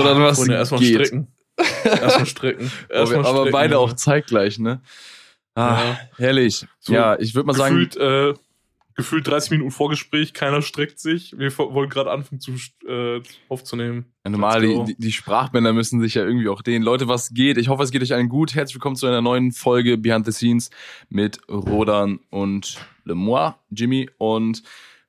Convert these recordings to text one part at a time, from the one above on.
Oder was Freunde, erstmal geht. strecken. Erstmal strecken. Erstmal aber strecken, beide auch zeitgleich, ne? Ah, Ja. herrlich. So ja, ich würde mal sagen, gefühlt, äh, gefühlt 30 Minuten Vorgespräch, keiner streckt sich. Wir wollen gerade anfangen zu äh, aufzunehmen. Ja, normal, die, die, Sprachbänder müssen sich ja irgendwie auch dehnen. Leute, was geht? Ich hoffe, es geht euch allen gut. Herzlich willkommen zu einer neuen Folge Behind the Scenes mit Rodan und Lemois, Jimmy. Und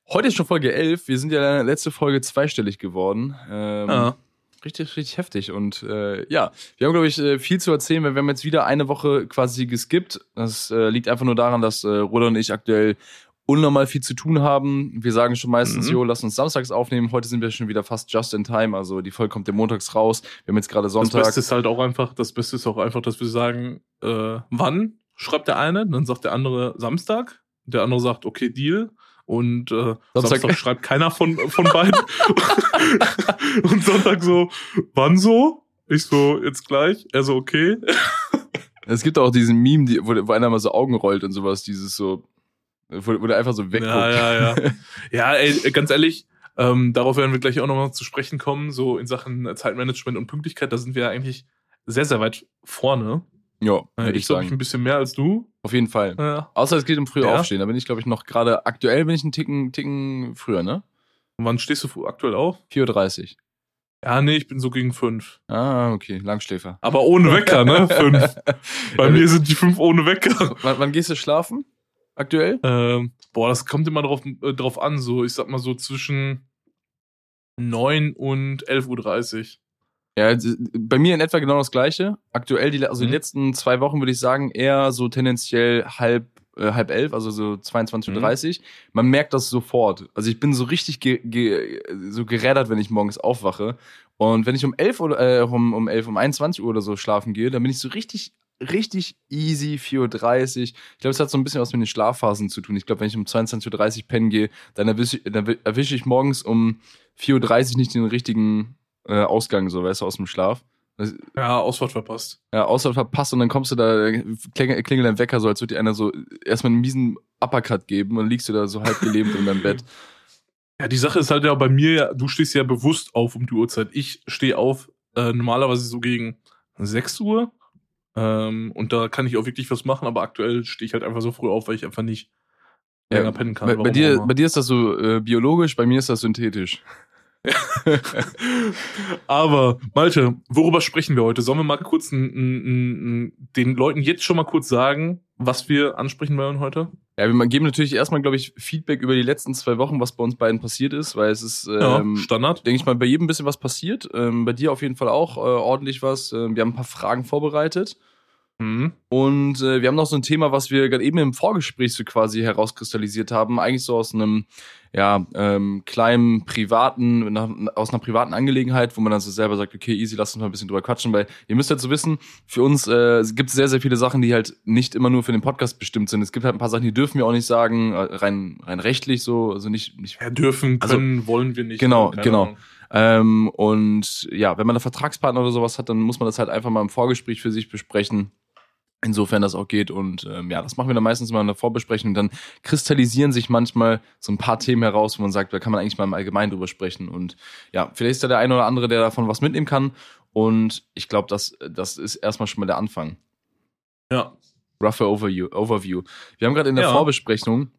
heute ist schon Folge 11. Wir sind ja in der letzten Folge zweistellig geworden. Ähm, Ja. Richtig, richtig heftig. Und äh, ja, wir haben, glaube ich, äh, viel zu erzählen, weil wir haben jetzt wieder eine Woche quasi geskippt. Das äh, liegt einfach nur daran, dass äh, Rodan und ich aktuell unnormal viel zu tun haben. Wir sagen schon meistens, Mhm. jo, lass uns samstags aufnehmen. Heute sind wir schon wieder fast just in time. Also die Folge kommt ja montags raus. Wir haben jetzt gerade Das Sonntag. Beste ist halt auch einfach, das Beste ist auch einfach, dass wir sagen, äh, wann schreibt der eine, dann sagt der andere Samstag, der andere sagt, okay, Deal. Und äh, Samstag- Samstag, schreibt keiner von, von beiden. und Sonntag so, wann so? Ich so, jetzt gleich. Er so, okay. Es gibt auch diesen Meme, die, wo, wo einer mal so Augen rollt und sowas, dieses so, wo, wo der einfach so wegguckt. Ja, ja, ja. ja, ey, ganz ehrlich, ähm, darauf werden wir gleich auch nochmal zu sprechen kommen, so in Sachen Zeitmanagement und Pünktlichkeit, da sind wir ja eigentlich sehr, sehr weit vorne. ja, Äh, ich glaube, ich ein bisschen mehr als du. Auf jeden Fall. Ja. Außer es geht um früher Ja. aufstehen. Da bin ich, glaube ich, noch gerade, aktuell bin ich einen Ticken, Ticken früher, ne? Und wann stehst du aktuell auf? 4.30 Uhr. Ja, nee, ich bin so gegen fünf. Ah, okay, Langschläfer. Aber ohne Wecker, ne? Fünf. Bei mir sind die fünf ohne Wecker. wann, wann gehst du schlafen? Aktuell? Ähm, boah, das kommt immer drauf, äh, drauf an, so, ich sag mal so zwischen 9 und 11.30 Uhr. Ja, d- bei mir in etwa genau das gleiche. Aktuell, die, also die Mhm. letzten zwei Wochen würde ich sagen, eher so tendenziell halb, äh, halb elf, also so 22.30 Uhr. Man merkt das sofort. Also ich bin so richtig ge ge so gerädert, wenn ich morgens aufwache. Und wenn ich um 11 oder äh, um, um 11, um 21 Uhr oder so schlafen gehe, dann bin ich so richtig, richtig easy, 4.30 Uhr. Ich glaube, es hat so ein bisschen was mit den Schlafphasen zu tun. Ich glaube, wenn ich um 22.30 Uhr pennen gehe, dann erwische dann erwische ich morgens um 4.30 Uhr nicht den richtigen äh, Ausgang, so, weißt du, aus dem Schlaf. Ja, Ausfahrt verpasst. ja, Auswahl verpasst und dann kommst du da, klingelt, klingelt dein Wecker, so als würde dir einer so erstmal einen miesen Uppercut geben und dann liegst du da so halb gelähmt in deinem Bett. Ja, die Sache ist halt ja bei mir, ja, du stehst ja bewusst auf um die Uhrzeit. Ich stehe auf äh, normalerweise so gegen 6 Uhr. Ähm, und da kann ich auch wirklich was machen, aber aktuell stehe ich halt einfach so früh auf, weil ich einfach nicht Ja, länger pennen kann. Bei, bei, dir, bei dir ist das so äh, biologisch, bei mir ist das synthetisch. Aber, Malte, worüber sprechen wir heute? Sollen wir mal kurz n, n, n, den Leuten jetzt schon mal kurz sagen, was wir ansprechen wollen heute? Ja, wir geben natürlich erstmal, glaube ich, Feedback über die letzten zwei Wochen, was bei uns beiden passiert ist, weil es ist, Ja, ähm, Standard. denke ich mal, bei jedem ein bisschen was passiert. Ähm, bei dir auf jeden Fall auch äh, ordentlich was. Ähm, wir haben ein paar Fragen vorbereitet. Mhm. Und äh, wir haben noch so ein Thema, was wir gerade eben im Vorgespräch so quasi herauskristallisiert haben. Eigentlich so aus einem ja, ähm, kleinen privaten, aus einer privaten Angelegenheit, wo man dann so selber sagt, okay, easy, lass uns mal ein bisschen drüber quatschen, weil ihr müsst ja so wissen, für uns äh, gibt es sehr, sehr viele Sachen, die halt nicht immer nur für den Podcast bestimmt sind. Es gibt halt ein paar Sachen, die dürfen wir auch nicht sagen, äh, rein, rein rechtlich so, also nicht, nicht Ja, dürfen, Also, können, wollen wir nicht. genau, genau. Ahnung. ähm, und ja, wenn man einen Vertragspartner oder sowas hat, dann muss man das halt einfach mal im Vorgespräch für sich besprechen. Insofern das auch geht. Und ähm, ja, das machen wir dann meistens mal in der Vorbesprechung. Dann kristallisieren sich manchmal so ein paar Themen heraus, wo man sagt, da kann man eigentlich mal im Allgemeinen drüber sprechen. Und ja, vielleicht ist da der eine oder andere, der davon was mitnehmen kann. Und ich glaube, das, das ist erstmal schon mal der Anfang. Ja. Rougher Overview. Overview. Wir haben gerade in der Ja. Vorbesprechung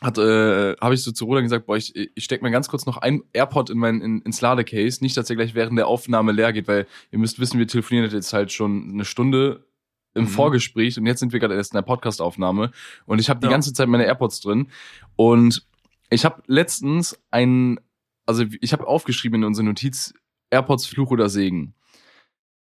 hat äh, habe ich so zu Roland gesagt, boah, ich, ich steck mal ganz kurz noch ein AirPod in mein in, ins Ladecase, nicht, dass er gleich während der Aufnahme leer geht, weil ihr müsst wissen, wir telefonieren jetzt halt schon eine Stunde im Mhm. Vorgespräch und jetzt sind wir gerade erst in der Podcastaufnahme und ich habe die Ja. ganze Zeit meine AirPods drin und ich habe letztens ein, also ich habe aufgeschrieben in unsere Notiz AirPods Fluch oder Segen.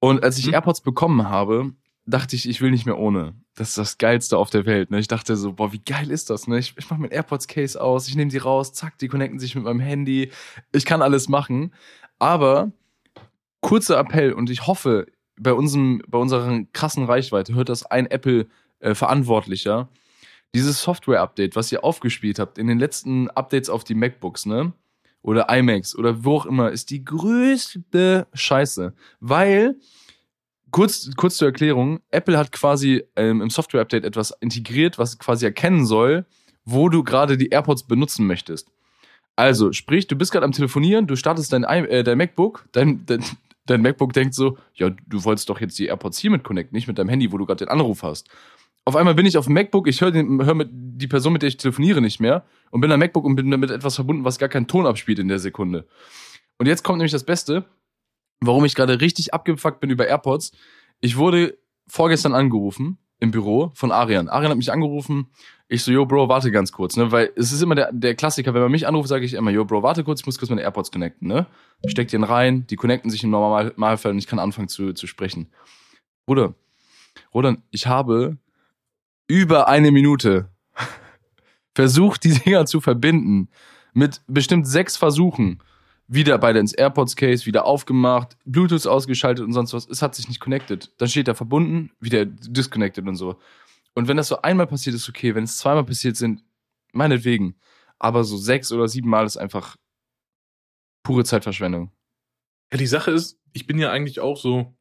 Und als ich Mhm. AirPods bekommen habe, dachte ich, ich will nicht mehr ohne. Das ist das Geilste auf der Welt. Ne? Ich dachte so, boah, wie geil ist das? Ne? Ich, ich mache mein AirPods-Case aus, ich nehme die raus, zack, die connecten sich mit meinem Handy. Ich kann alles machen. Aber kurzer Appell und ich hoffe, bei, unserem, bei unserer krassen Reichweite hört das ein Apple-Verantwortlicher. Dieses Software-Update, was ihr aufgespielt habt in den letzten Updates auf die MacBooks, ne? Oder iMacs oder wo auch immer, ist die größte Scheiße. Weil kurz, kurz zur Erklärung, Apple hat quasi ähm, im Software-Update etwas integriert, was quasi erkennen soll, wo du gerade die AirPods benutzen möchtest. Also, sprich, du bist gerade am Telefonieren, du startest dein, äh, dein MacBook, dein, dein, dein MacBook denkt so, ja, du wolltest doch jetzt die AirPods hier mit connecten, nicht mit deinem Handy, wo du gerade den Anruf hast. Auf einmal bin ich auf dem MacBook, ich höre hör die Person, mit der ich telefoniere, nicht mehr und bin am MacBook und bin damit etwas verbunden, was gar keinen Ton abspielt in der Sekunde. Und jetzt kommt nämlich das Beste, warum ich gerade richtig abgefuckt bin über AirPods. Ich wurde vorgestern angerufen im Büro von Arian. Arian hat mich angerufen. Ich so, yo, Bro, warte ganz kurz, ne? Weil es ist immer der, der Klassiker, wenn man mich anruft, sage ich immer, yo, Bro, warte kurz, ich muss kurz meine AirPods connecten, ne? Steck den rein, die connecten sich im Normalfall und ich kann anfangen zu, zu sprechen. Bruder, Roland, ich habe über eine Minute versucht, die Dinger zu verbinden. Mit bestimmt sechs Versuchen wieder beide ins AirPods-Case, wieder aufgemacht, Bluetooth ausgeschaltet und sonst was. Es hat sich nicht connected. Dann steht da verbunden, wieder disconnected und so. Und wenn das so einmal passiert, ist okay. Wenn es zweimal passiert sind, meinetwegen. Aber so sechs oder sieben Mal ist einfach pure Zeitverschwendung. Ja, die Sache ist, ich bin ja eigentlich auch so,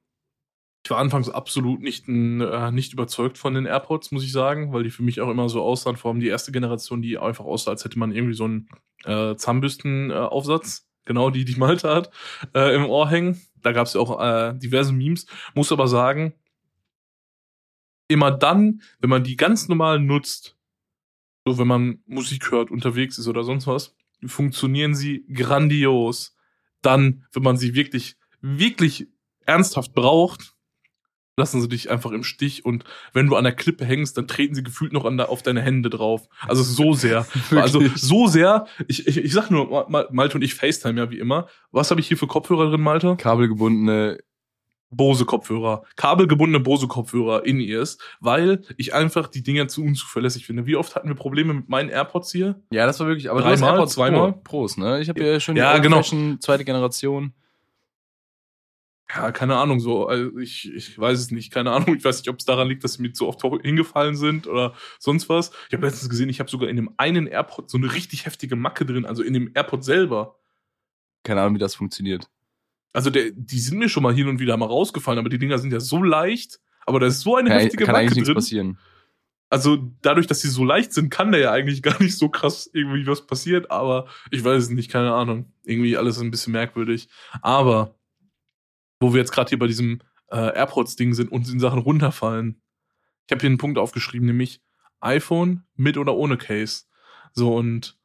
ich war anfangs absolut nicht, äh, nicht überzeugt von den AirPods, muss ich sagen, weil die für mich auch immer so aussahen, vor allem die erste Generation, die einfach aussah, als hätte man irgendwie so einen äh, Zahnbürstenaufsatz genau die, die Malte hat, äh, im Ohr hängen. Da gab es ja auch äh, diverse Memes. Muss aber sagen, immer dann, wenn man die ganz normal nutzt, so wenn man Musik hört, unterwegs ist oder sonst was, funktionieren sie grandios. Dann, wenn man sie wirklich, wirklich ernsthaft braucht, lassen sie dich einfach im Stich und wenn du an der Klippe hängst, dann treten sie gefühlt noch an da, auf deine Hände drauf. Also so sehr. also so sehr. Ich, ich, ich sag nur, Malte und ich FaceTime ja wie immer. Was habe ich hier für Kopfhörer drin, Malte? Kabelgebundene Bose-Kopfhörer, kabelgebundene Bose-Kopfhörer in ears, weil ich einfach die Dinger zu unzuverlässig finde. Wie oft hatten wir Probleme mit meinen AirPods hier? Ja, das war wirklich, aber Dreimal, AirPods zweimal? Pro, Pros, ne? Ich habe ja schon ja, genau. zweite Generation. Ja, keine Ahnung, so, also ich, ich weiß es nicht, keine Ahnung. Ich weiß nicht, ob es daran liegt, dass sie mir zu oft hingefallen sind oder sonst was. Ich habe letztens gesehen, ich habe sogar in dem einen AirPod so eine richtig heftige Macke drin, also in dem AirPod selber. Keine Ahnung, wie das funktioniert. Also der, die sind mir schon mal hin und wieder mal rausgefallen, aber die Dinger sind ja so leicht, aber da ist so eine ja, heftige kann Macke eigentlich drin. passieren. Also dadurch, dass sie so leicht sind, kann da ja eigentlich gar nicht so krass irgendwie was passiert, aber ich weiß es nicht, keine Ahnung. Irgendwie alles ein bisschen merkwürdig. Aber wo wir jetzt gerade hier bei diesem äh, AirPods-Ding sind und in Sachen runterfallen. Ich habe hier einen Punkt aufgeschrieben, nämlich iPhone mit oder ohne Case. So und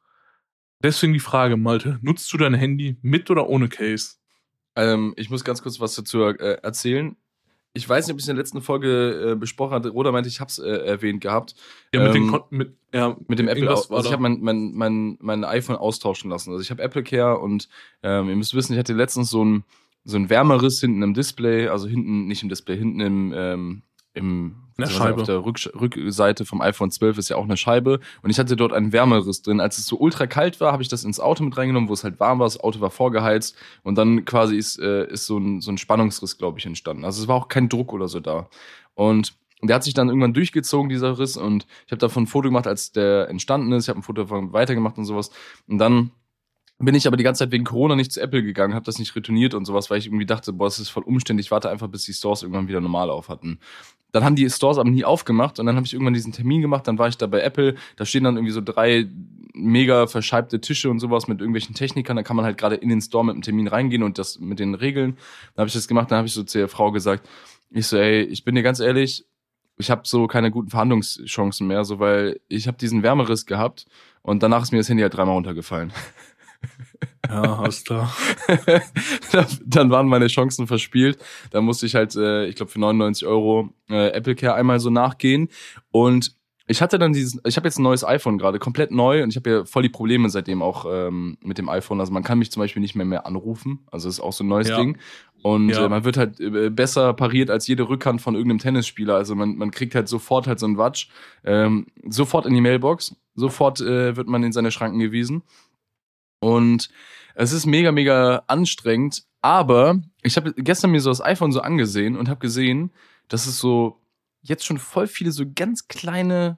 deswegen die Frage, Malte, nutzt du dein Handy mit oder ohne Case? Ähm, ich muss ganz kurz was dazu äh, erzählen. Ich weiß nicht, ob ich es in der letzten Folge äh, besprochen hatte. Roda meinte, ich habe es äh, erwähnt gehabt. Ja, mit, Ähm, mit, ja, mit dem Apple, also ich habe mein, mein, mein, mein iPhone austauschen lassen. Also ich habe Apple Care und ähm, ihr müsst wissen, ich hatte letztens so ein, so ein Wärmeriss hinten im Display, also hinten, nicht im Display, hinten im, ähm, im also Scheibe. auf der Rück, Rückseite vom iPhone 12 ist ja auch eine Scheibe und ich hatte dort einen Wärmeriss drin. Als es so ultra kalt war, habe ich das ins Auto mit reingenommen, wo es halt warm war, das Auto war vorgeheizt und dann quasi ist, äh, ist so ein, so ein Spannungsriss, glaube ich, entstanden. Also es war auch kein Druck oder so da. Und der hat sich dann irgendwann durchgezogen, dieser Riss, und ich habe davon ein Foto gemacht, als der entstanden ist. Ich habe ein Foto davon weitergemacht und sowas. Und dann bin ich aber die ganze Zeit wegen Corona nicht zu Apple gegangen, habe das nicht retourniert und sowas, weil ich irgendwie dachte, boah, das ist voll umständlich, ich warte einfach, bis die Stores irgendwann wieder normal auf hatten. Dann haben die Stores aber nie aufgemacht und dann habe ich irgendwann diesen Termin gemacht, dann war ich da bei Apple, da stehen dann irgendwie so drei mega verscheibte Tische und sowas mit irgendwelchen Technikern, da kann man halt gerade in den Store mit dem Termin reingehen und das mit den Regeln. Dann habe ich das gemacht, dann habe ich so zu der Frau gesagt, ich so, ey, ich bin dir ganz ehrlich, ich habe so keine guten Verhandlungschancen mehr, so weil ich habe diesen Wärmeriss gehabt und danach ist mir das Handy halt dreimal runtergefallen. Ja, alles klar. dann waren meine Chancen verspielt. Da musste ich halt, äh, ich glaube, für 99 Euro äh, Apple Care einmal so nachgehen. Und ich hatte dann dieses, ich habe jetzt ein neues iPhone gerade, komplett neu und ich habe ja voll die Probleme seitdem auch ähm, mit dem iPhone. Also man kann mich zum Beispiel nicht mehr mehr anrufen. Also das ist auch so ein neues Ja. Ding. Und Ja. äh, man wird halt äh, besser pariert als jede Rückhand von irgendeinem Tennisspieler. Also man, man kriegt halt sofort halt so einen Watsch, ähm, sofort in die Mailbox, sofort äh, wird man in seine Schranken gewiesen. Und es ist mega, mega anstrengend. Aber ich habe gestern mir so das iPhone so angesehen und habe gesehen, dass es so jetzt schon voll viele so ganz kleine,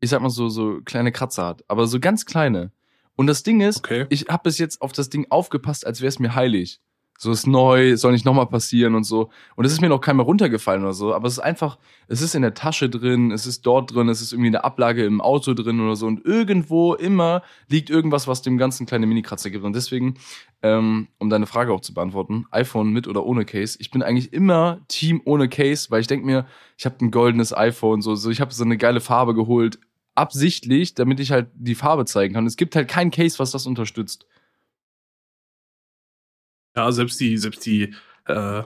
ich sag mal so, so kleine Kratzer hat. Aber so ganz kleine. Und das Ding ist, Okay. ich habe bis jetzt auf das Ding aufgepasst, als wäre es mir heilig. So ist neu, soll nicht nochmal passieren und so. Und es ist mir noch keinmal runtergefallen oder so, aber es ist einfach, es ist in der Tasche drin, es ist dort drin, es ist irgendwie in der Ablage im Auto drin oder so. Und irgendwo immer liegt irgendwas, was dem ganzen kleine Mini-Kratzer gibt. Und deswegen, ähm, um deine Frage auch zu beantworten, iPhone mit oder ohne Case. Ich bin eigentlich immer Team ohne Case, weil ich denke mir, ich habe ein goldenes iPhone, so, so ich habe so eine geile Farbe geholt, absichtlich, damit ich halt die Farbe zeigen kann. Es gibt halt kein Case, was das unterstützt. Ja, selbst die, selbst die äh,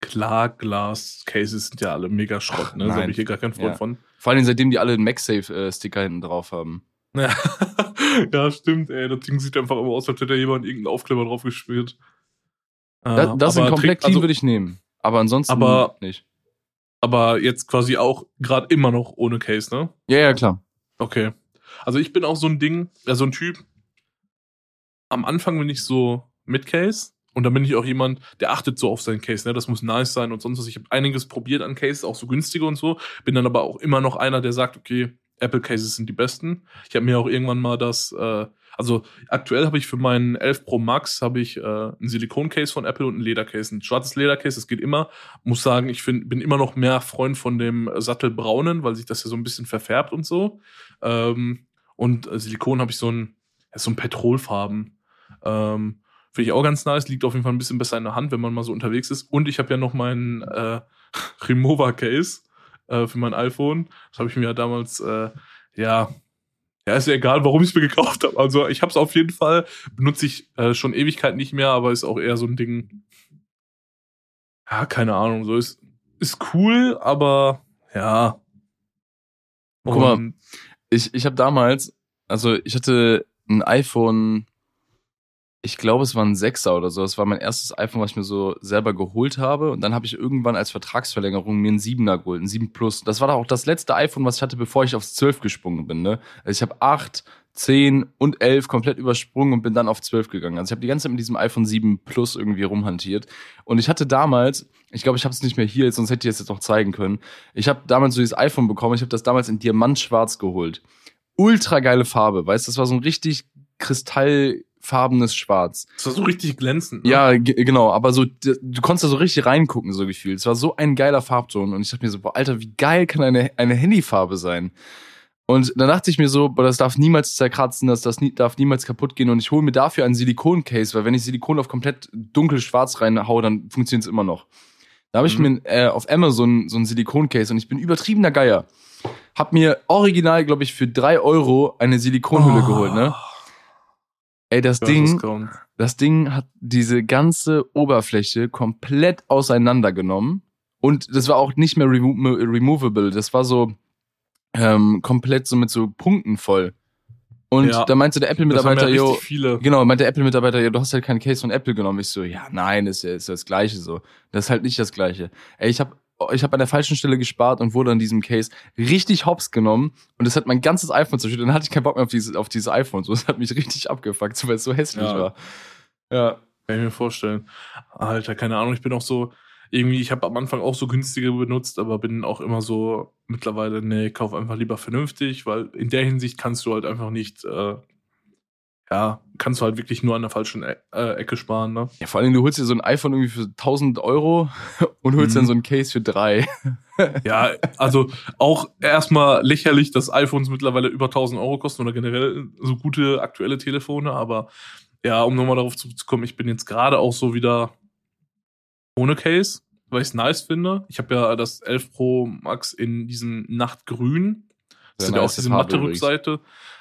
Klarglas-Cases sind ja alle mega Schrott, ne? Da habe ich hier gar keinen Freund Ja. von. Vor allem seitdem die alle einen MagSafe-Sticker hinten drauf haben. Ja. ja, stimmt, ey. Das Ding sieht einfach immer aus, als hätte da jemand irgendeinen Aufkleber drauf gespielt. Äh, Das, das in aber komplett clean also, würde ich nehmen. Aber ansonsten Aber- nicht. Aber jetzt quasi auch gerade immer noch ohne Case, ne? Ja, ja, klar. Okay. Also ich bin auch so ein Ding, ja, so ein Typ. Am Anfang bin ich so mit Case und dann bin ich auch jemand, der achtet so auf seinen Case, ne? Das muss nice sein und sonst was. Ich habe einiges probiert an Cases, auch so günstige und so. Bin dann aber auch immer noch einer, der sagt, okay, Apple Cases sind die besten. Ich habe mir auch irgendwann mal das, äh, also aktuell habe ich für meinen 11 Pro Max habe ich äh, ein Silikon-Case von Apple und ein Ledercase. Ein schwarzes Ledercase, das geht immer. Muss sagen, ich find, bin immer noch mehr Freund von dem Sattelbraunen, weil sich das ja so ein bisschen verfärbt und so. Ähm, und äh, Silikon habe ich so ein, ja, so ein Petrolfarben. Ähm, Finde ich auch ganz nice, liegt auf jeden Fall ein bisschen besser in der Hand, wenn man mal so unterwegs ist. Und ich habe ja noch meinen äh, Remover-Case äh, für mein iPhone. Das habe ich mir ja damals, äh, ja, ja, ist ja egal, warum ich es mir gekauft habe. Also ich habe es auf jeden Fall, benutze ich äh, schon Ewigkeit nicht mehr, aber ist auch eher so ein Ding. Ja, keine Ahnung, so ist, ist cool, aber ja. Guck mal, Ich, ich habe damals, also ich hatte ein iPhone, ich glaube, es war ein Sechser oder so. Das war mein erstes iPhone, was ich mir so selber geholt habe. Und dann habe ich irgendwann als Vertragsverlängerung mir einen Siebener geholt, ein 7 Plus. Das war doch auch das letzte iPhone, was ich hatte, bevor ich aufs 12 gesprungen bin. Ne? Also ich habe 8, 10 und 11 komplett übersprungen und bin dann auf 12 gegangen. Also ich habe die ganze Zeit mit diesem iPhone 7 Plus irgendwie rumhantiert. Und ich hatte damals, ich glaube, ich habe es nicht mehr hier, sonst hätte ich es jetzt noch zeigen können. Ich habe damals so dieses iPhone bekommen. Ich habe das damals in Diamantschwarz geholt. Ultra geile Farbe, weißt du, das war so ein richtig kristallfarbenes Schwarz. Das war so richtig glänzend. Ne? Ja, ge- genau, aber so, du konntest da so richtig reingucken, so gefühlt. Es war so ein geiler Farbton und ich dachte mir so, boah, Alter, wie geil kann eine, eine Handyfarbe sein? Und dann dachte ich mir so, boah, das darf niemals zerkratzen, das, das nie, darf niemals kaputt gehen und ich hole mir dafür einen Silikon-Case, weil wenn ich Silikon auf komplett dunkel schwarz reinhau, dann funktioniert es immer noch. Da habe ich Mhm. mir äh, auf Amazon so ein Silikon-Case und ich bin übertriebener Geier. Hab mir original, glaube ich, für drei Euro eine Silikonhülle Oh. geholt, ne? Ey, das Ja, Ding, das das Ding hat diese ganze Oberfläche komplett auseinandergenommen. Und das war auch nicht mehr remo removable. Das war so ähm, komplett so mit so Punkten voll. Und Ja. da meinte der Apple-Mitarbeiter, ja yo, richtig viele. genau, meinte der Apple-Mitarbeiter, ja, du hast halt keinen Case von Apple genommen. Ich so, ja, nein, ist ja ist ja das Gleiche so. Das ist halt nicht das Gleiche. Ey, ich habe ich hab an der falschen Stelle gespart und wurde an diesem Case richtig hops genommen und das hat mein ganzes iPhone zerstört. Dann hatte ich keinen Bock mehr auf dieses, auf dieses iPhone. So, das hat mich richtig abgefuckt, so, weil es so hässlich Ja. war. Ja. Kann ich mir vorstellen. Alter, keine Ahnung, ich bin auch so, irgendwie, ich habe am Anfang auch so günstige benutzt, aber bin auch immer so mittlerweile, nee, kauf einfach lieber vernünftig, weil in der Hinsicht kannst du halt einfach nicht, äh, ja, kannst du halt wirklich nur an der falschen e äh, Ecke sparen, ne? Ja, vor allem, du holst dir so ein iPhone irgendwie für 1000 Euro und holst Mhm. dann so ein Case für drei. Ja, also auch erstmal lächerlich, dass iPhones mittlerweile über 1000 Euro kosten oder generell so gute aktuelle Telefone, aber ja, um nochmal darauf zurückzukommen, ich bin jetzt gerade auch so wieder ohne Case, weil ich es nice finde. Ich habe ja das 11 Pro Max in diesem Nachtgrün. Das ist ja auch diese Farbe matte übrigens. Rückseite.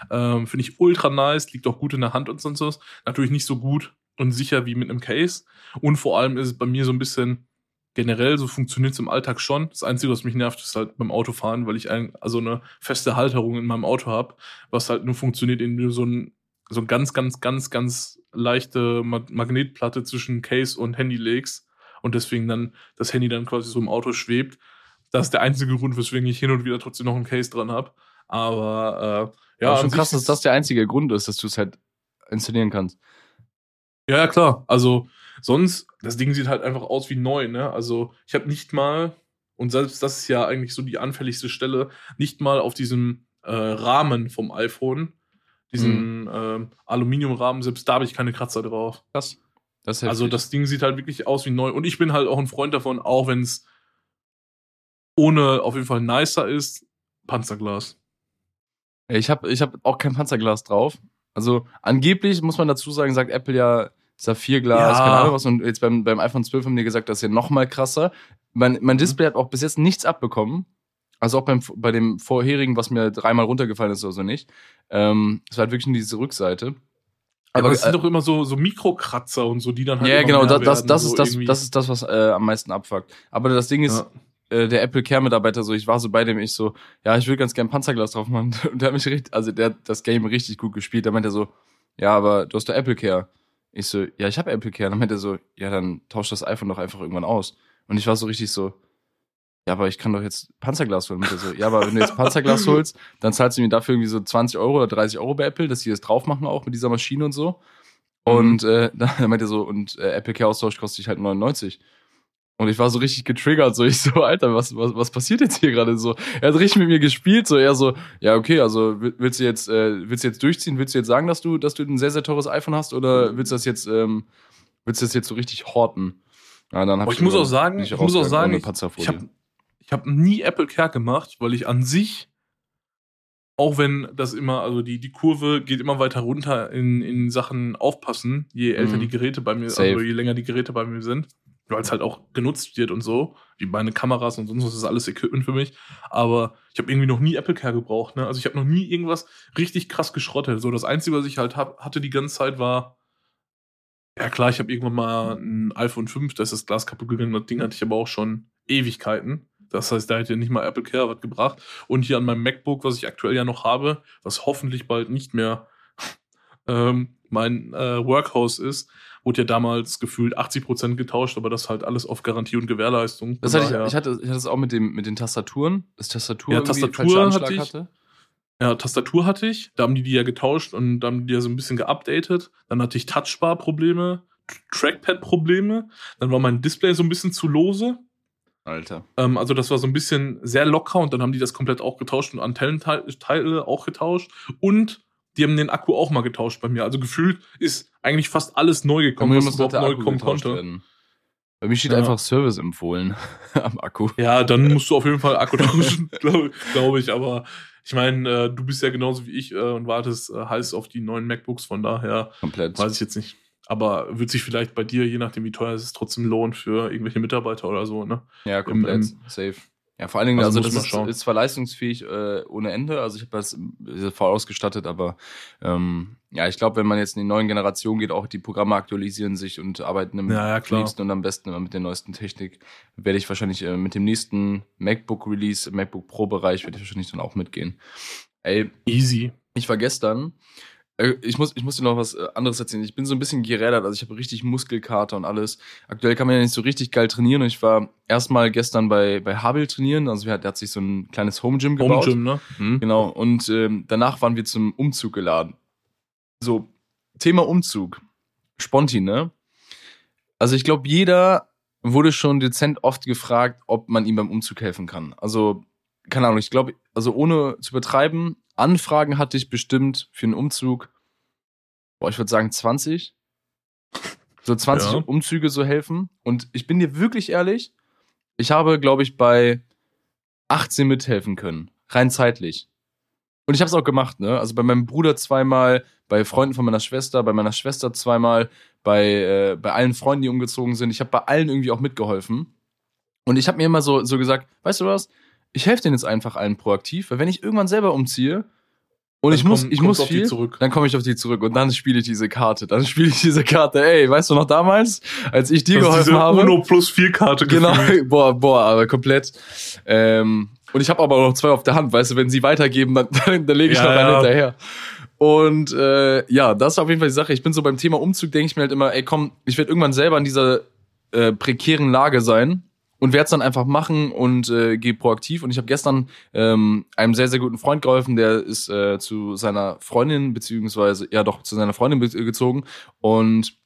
Ähm, finde ich ultra nice, liegt auch gut in der Hand und sonst was. Natürlich nicht so gut und sicher wie mit einem Case. Und vor allem ist es bei mir so ein bisschen generell, so funktioniert es im Alltag schon. Das Einzige, was mich nervt, ist halt beim Autofahren, weil ich ein, also eine feste Halterung in meinem Auto habe, was halt nur funktioniert, indem du so ein so ein ganz, ganz, ganz, ganz leichte Ma Magnetplatte zwischen Case und Handy legst und deswegen dann das Handy dann quasi so im Auto schwebt. Das ist der einzige Grund, weswegen ich hin und wieder trotzdem noch ein Case dran habe. Aber äh, ja, an schon krass, dass das der einzige Grund ist, dass du es halt installieren kannst. Ja, ja, klar. Also sonst, das Ding sieht halt einfach aus wie neu, ne? Also ich habe nicht mal, und selbst das ist ja eigentlich so die anfälligste Stelle, nicht mal auf diesem äh, Rahmen vom iPhone, diesen ähm, Aluminiumrahmen, selbst da habe ich keine Kratzer drauf. Krass. Das Also das Ding sieht halt wirklich aus wie neu. Und ich bin halt auch ein Freund davon, auch wenn es ohne auf jeden Fall nicer ist, Panzerglas. Ich habe ich hab auch kein Panzerglas drauf. Also angeblich muss man dazu sagen, sagt Apple ja Saphirglas, Ja. keine Ahnung was. Und jetzt beim, beim iPhone 12 haben die gesagt, das ist ja noch mal krasser. Mein, mein Display hat auch bis jetzt nichts abbekommen. Also auch beim, bei dem vorherigen, was mir dreimal runtergefallen ist oder so nicht. Ähm, es war halt wirklich nur diese Rückseite. Aber, es sind äh, doch immer so, so Mikrokratzer und so, die dann halt. ja, genau, mehr das, das, das, so ist das, das ist das, was äh, am meisten abfuckt. Aber das Ding ist, Ja. Äh, der Apple Care Mitarbeiter so, ich war so bei dem, ich so, ja, ich will ganz gern Panzerglas drauf machen. Und der hat mich richtig, also der hat das Game richtig gut gespielt. Da meinte er so, ja, aber du hast doch Apple Care. Ich so, ja, ich habe Apple Care. Dann meinte er so, ja, dann tausch das iPhone doch einfach irgendwann aus. Und ich war so richtig so, ja, aber ich kann doch jetzt Panzerglas holen. Und so, ja, aber wenn du jetzt Panzerglas holst, dann zahlst du mir dafür irgendwie so 20 Euro oder 30 Euro bei Apple, dass die das drauf machen auch mit dieser Maschine und so. Und äh, dann meinte er so, und äh, Apple Care Austausch kostet dich halt 99. Und ich war so richtig getriggert, so ich so, Alter, was, was, was passiert jetzt hier gerade so? Er hat richtig mit mir gespielt, so er so, ja, okay, also will- willst du jetzt, äh, willst du jetzt durchziehen? Willst du jetzt sagen, dass du, dass du ein sehr, sehr teures iPhone hast oder willst du das jetzt, ähm, willst du das jetzt so richtig horten? Ja, dann hab Aber ich muss auch sagen, ich muss auch sagen, ich, ich habe ich hab nie Apple Care gemacht, weil ich an sich, auch wenn das immer, also die, die Kurve geht immer weiter runter in, in Sachen Aufpassen, je älter Mhm. die Geräte bei mir, Safe. also je länger die Geräte bei mir sind, weil es halt auch genutzt wird und so, wie meine Kameras und sonst was ist alles Equipment für mich. Aber ich habe irgendwie noch nie Apple Care gebraucht, ne? Also ich habe noch nie irgendwas richtig krass geschrottet. So das Einzige, was ich halt hab, hatte die ganze Zeit war, ja klar, ich habe irgendwann mal ein iPhone 5, da ist das Glas kaputt gegangen, das Ding hatte ich aber auch schon Ewigkeiten. Das heißt, da hätte nicht mal Apple Care was gebracht. Und hier an meinem MacBook, was ich aktuell ja noch habe, was hoffentlich bald nicht mehr ähm, mein äh, Workhouse ist, wurde ja damals gefühlt 80% getauscht, aber das halt alles auf Garantie und Gewährleistung. Das hatte ich, ich hatte, ich hatte es auch mit dem, mit den Tastaturen, das Tastatur, Ja, Tastatur hatte ich. hatte. Ja, Tastatur hatte ich, da haben die die ja getauscht und da haben die ja so ein bisschen geupdatet. Dann hatte ich Touchbar-Probleme, Trackpad-Probleme, dann war mein Display so ein bisschen zu lose. Alter. Ähm, also das war so ein bisschen sehr locker und dann haben die das komplett auch getauscht und Antennenteile auch getauscht und die haben den Akku auch mal getauscht bei mir. Also gefühlt ist eigentlich fast alles neu gekommen, was überhaupt neu kommen konnte. werden. Bei mir steht Ja. einfach Service empfohlen am Akku. Ja, dann musst du auf jeden Fall Akku tauschen, glaube glaub ich. Aber ich meine, äh, du bist ja genauso wie ich äh, und wartest äh, heiß auf die neuen MacBooks. Von daher Komplett. weiß ich jetzt nicht. Aber wird sich vielleicht bei dir, je nachdem wie teuer es ist, trotzdem lohnen für irgendwelche Mitarbeiter oder so, ne? Ja, komplett. im- Safe. Ja, vor allen Dingen, Also also, das ist, ist zwar leistungsfähig äh, ohne Ende, also ich habe das voll ausgestattet, aber ähm, ja, ich glaube, wenn man jetzt in die neuen Generationen geht, auch die Programme aktualisieren sich und arbeiten im Ja, ja, liebsten und am besten immer mit der neuesten Technik, werde ich wahrscheinlich äh, mit dem nächsten MacBook-Release, im MacBook Pro-Bereich, werde ich wahrscheinlich dann auch mitgehen. Ey, Easy. ich war gestern, ich muss, ich muss dir noch was äh, anderes erzählen. Ich bin so ein bisschen gerädert, also ich habe richtig Muskelkater und alles. Aktuell kann man ja nicht so richtig geil trainieren und ich war erstmal gestern bei, bei Habil trainieren, also der hat, der hat sich so ein kleines Home Gym gebaut. Home Gym, ne? Hm? Genau, und ähm, danach waren wir zum Umzug geladen. So, Thema Umzug. Sponti, ne? Also ich glaube, jeder wurde schon dezent oft gefragt, ob man ihm beim Umzug helfen kann. Also, keine Ahnung, ich glaube, also ohne zu übertreiben, Anfragen hatte ich bestimmt für einen Umzug, boah, ich würde sagen 20. So 20 Ja. Umzüge so helfen. Und ich bin dir wirklich ehrlich, ich habe, glaube ich, bei 18 mithelfen können. Rein zeitlich. Und ich habe es auch gemacht, ne? Also bei meinem Bruder zweimal, bei Freunden von meiner Schwester, bei meiner Schwester zweimal, bei, äh, bei allen Freunden, die umgezogen sind. Ich habe bei allen irgendwie auch mitgeholfen. Und ich habe mir immer so, so gesagt, weißt du was? Ich helfe denen jetzt einfach allen proaktiv, weil wenn ich irgendwann selber umziehe und Dann ich muss, komm- ich muss auf die viel, zurück. dann komme ich auf die zurück und dann spiele ich diese Karte. Dann spiele ich diese Karte. Ey, weißt du noch damals, als ich dir ist geholfen diese habe? Uno plus 4 Karte Genau, gefühlt. boah, boah, aber komplett. Ähm, und ich habe aber noch zwei auf der Hand, weißt du, wenn sie weitergeben, dann, dann, dann lege ich Ja, noch einen ja. hinterher. Und äh, ja, das ist auf jeden Fall die Sache. Ich bin so beim Thema Umzug, denke ich mir halt immer, ey komm, ich werde irgendwann selber in dieser äh, prekären Lage sein und werde es dann einfach machen und äh, gehe proaktiv. Und ich habe gestern ähm, einem sehr, sehr guten Freund geholfen, der ist äh, zu seiner Freundin, beziehungsweise, ja doch, zu seiner Freundin be- gezogen. Und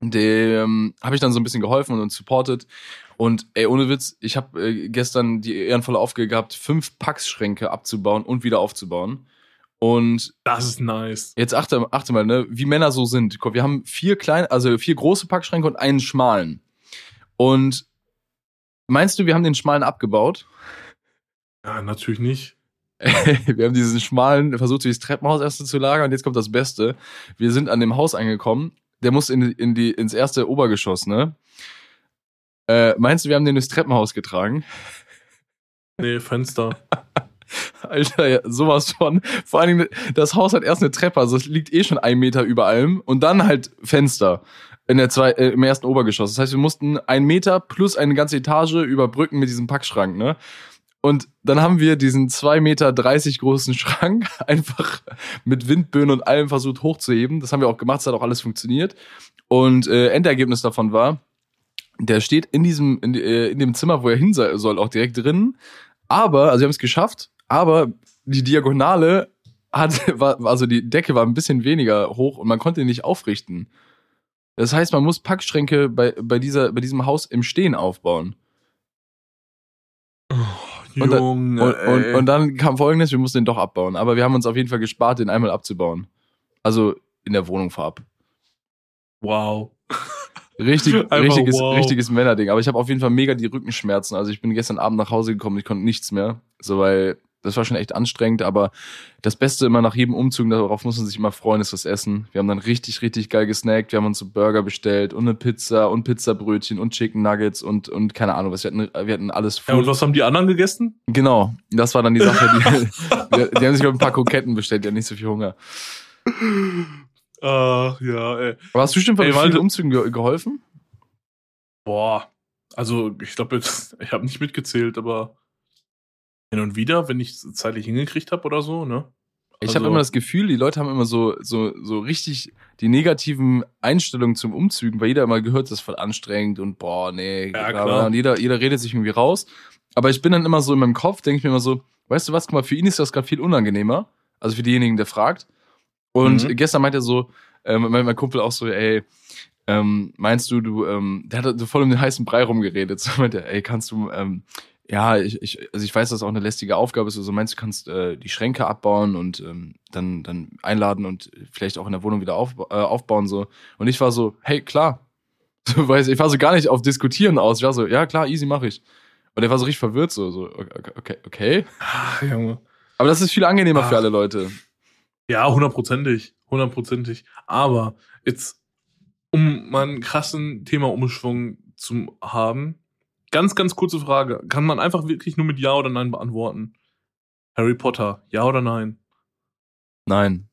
dem habe ich dann so ein bisschen geholfen und supportet. Und ey, ohne Witz, ich habe äh, gestern die ehrenvolle Aufgabe gehabt, fünf Packschränke abzubauen und wieder aufzubauen. Und Das ist nice. jetzt achte, achte mal, ne, wie Männer so sind. Wir haben vier kleine, also vier große Packschränke und einen schmalen. Und meinst du, wir haben den schmalen abgebaut? Ja, natürlich nicht. wir haben diesen schmalen versucht, durchs Treppenhaus erst zu lagern. Und jetzt kommt das Beste. Wir sind an dem Haus angekommen. Der muss in, die- in die, ins erste Obergeschoss, ne? Äh, meinst du, wir haben den durchs Treppenhaus getragen? Nee, Fenster. Alter, ja, sowas von. Vor allen Dingen, das Haus hat erst eine Treppe, also es liegt eh schon ein Meter über allem. Und dann halt Fenster in der zwei, äh, im ersten Obergeschoss. Das heißt, wir mussten ein Meter plus eine ganze Etage überbrücken mit diesem Packschrank, ne? Und dann haben wir diesen zwei Meter dreißig großen Schrank einfach mit Windböen und allem versucht hochzuheben. Das haben wir auch gemacht, es hat auch alles funktioniert. Und äh, Endergebnis davon war, der steht in diesem, in, äh, in dem Zimmer, wo er hin soll, auch direkt drin. Aber, also wir haben es geschafft, aber die Diagonale hat, war, also die Decke war ein bisschen weniger hoch und man konnte ihn nicht aufrichten. Das heißt, man muss Packschränke bei, bei, dieser, bei diesem Haus im Stehen aufbauen. Und dann- Junge, Und, und, ey. und dann kam folgendes, wir mussten den doch abbauen. Aber wir haben uns auf jeden Fall gespart, den einmal abzubauen. Also in der Wohnung vorab. wow. Richtig, richtiges, wow. richtiges Männerding. Aber ich habe auf jeden Fall mega die Rückenschmerzen. Also ich bin gestern Abend nach Hause gekommen, ich konnte nichts mehr. So, weil das war schon echt anstrengend. Aber das Beste immer nach jedem Umzug, darauf muss man sich immer freuen, ist das Essen. Wir haben dann richtig, richtig geil gesnackt. Wir haben uns so Burger bestellt und eine Pizza und Pizzabrötchen und Chicken Nuggets und, und keine Ahnung was. Wir hatten, wir hatten alles Ja, und was haben die anderen gegessen? Genau, das war dann die Sache. Die, die, die haben sich glaub ich, ein paar Kroketten bestellt, die haben nicht so viel Hunger. Ah, ja, ey. Aber hast du bestimmt bei vielen Umzügen ge geholfen? Boah. Also, ich glaube jetzt, ich habe nicht mitgezählt, aber hin und wieder, wenn ich es zeitlich hingekriegt habe oder so, ne? Ich Also- habe immer das Gefühl, die Leute haben immer so, so, so richtig die negativen Einstellungen zum Umzügen, weil jeder immer gehört, das ist voll anstrengend und boah, nee, Ja, klar. und jeder, jeder redet sich irgendwie raus. Aber ich bin dann immer so in meinem Kopf, denke ich mir immer so, weißt du was, guck mal, für ihn ist das gerade viel unangenehmer. Also für diejenigen, der fragt. Und Mhm. gestern meinte er so, ähm, mein, mein Kumpel auch so, ey, ähm, meinst du, du, ähm, der hat so voll um den heißen Brei rumgeredet. So meinte er, ey, kannst du, ähm, ja, ich, ich, also ich weiß, dass das auch eine lästige Aufgabe ist. Also meinst du, kannst äh, die Schränke abbauen und ähm, dann, dann einladen und vielleicht auch in der Wohnung wieder auf, äh, aufbauen so. Und ich war so, hey, klar. So, weiß, ich war so gar nicht auf Diskutieren aus. Ich war so, ja klar, easy mache ich. Und er war so richtig verwirrt so, so okay, okay. Ah, Junge. Aber das ist viel angenehmer für Ach. alle Leute. Ja, hundertprozentig. Hundertprozentig. Aber jetzt, um mal einen krassen Thema-Umschwung zu haben, ganz, ganz kurze Frage. Kann man einfach wirklich nur mit Ja oder Nein beantworten? Harry Potter, ja oder nein? Nein.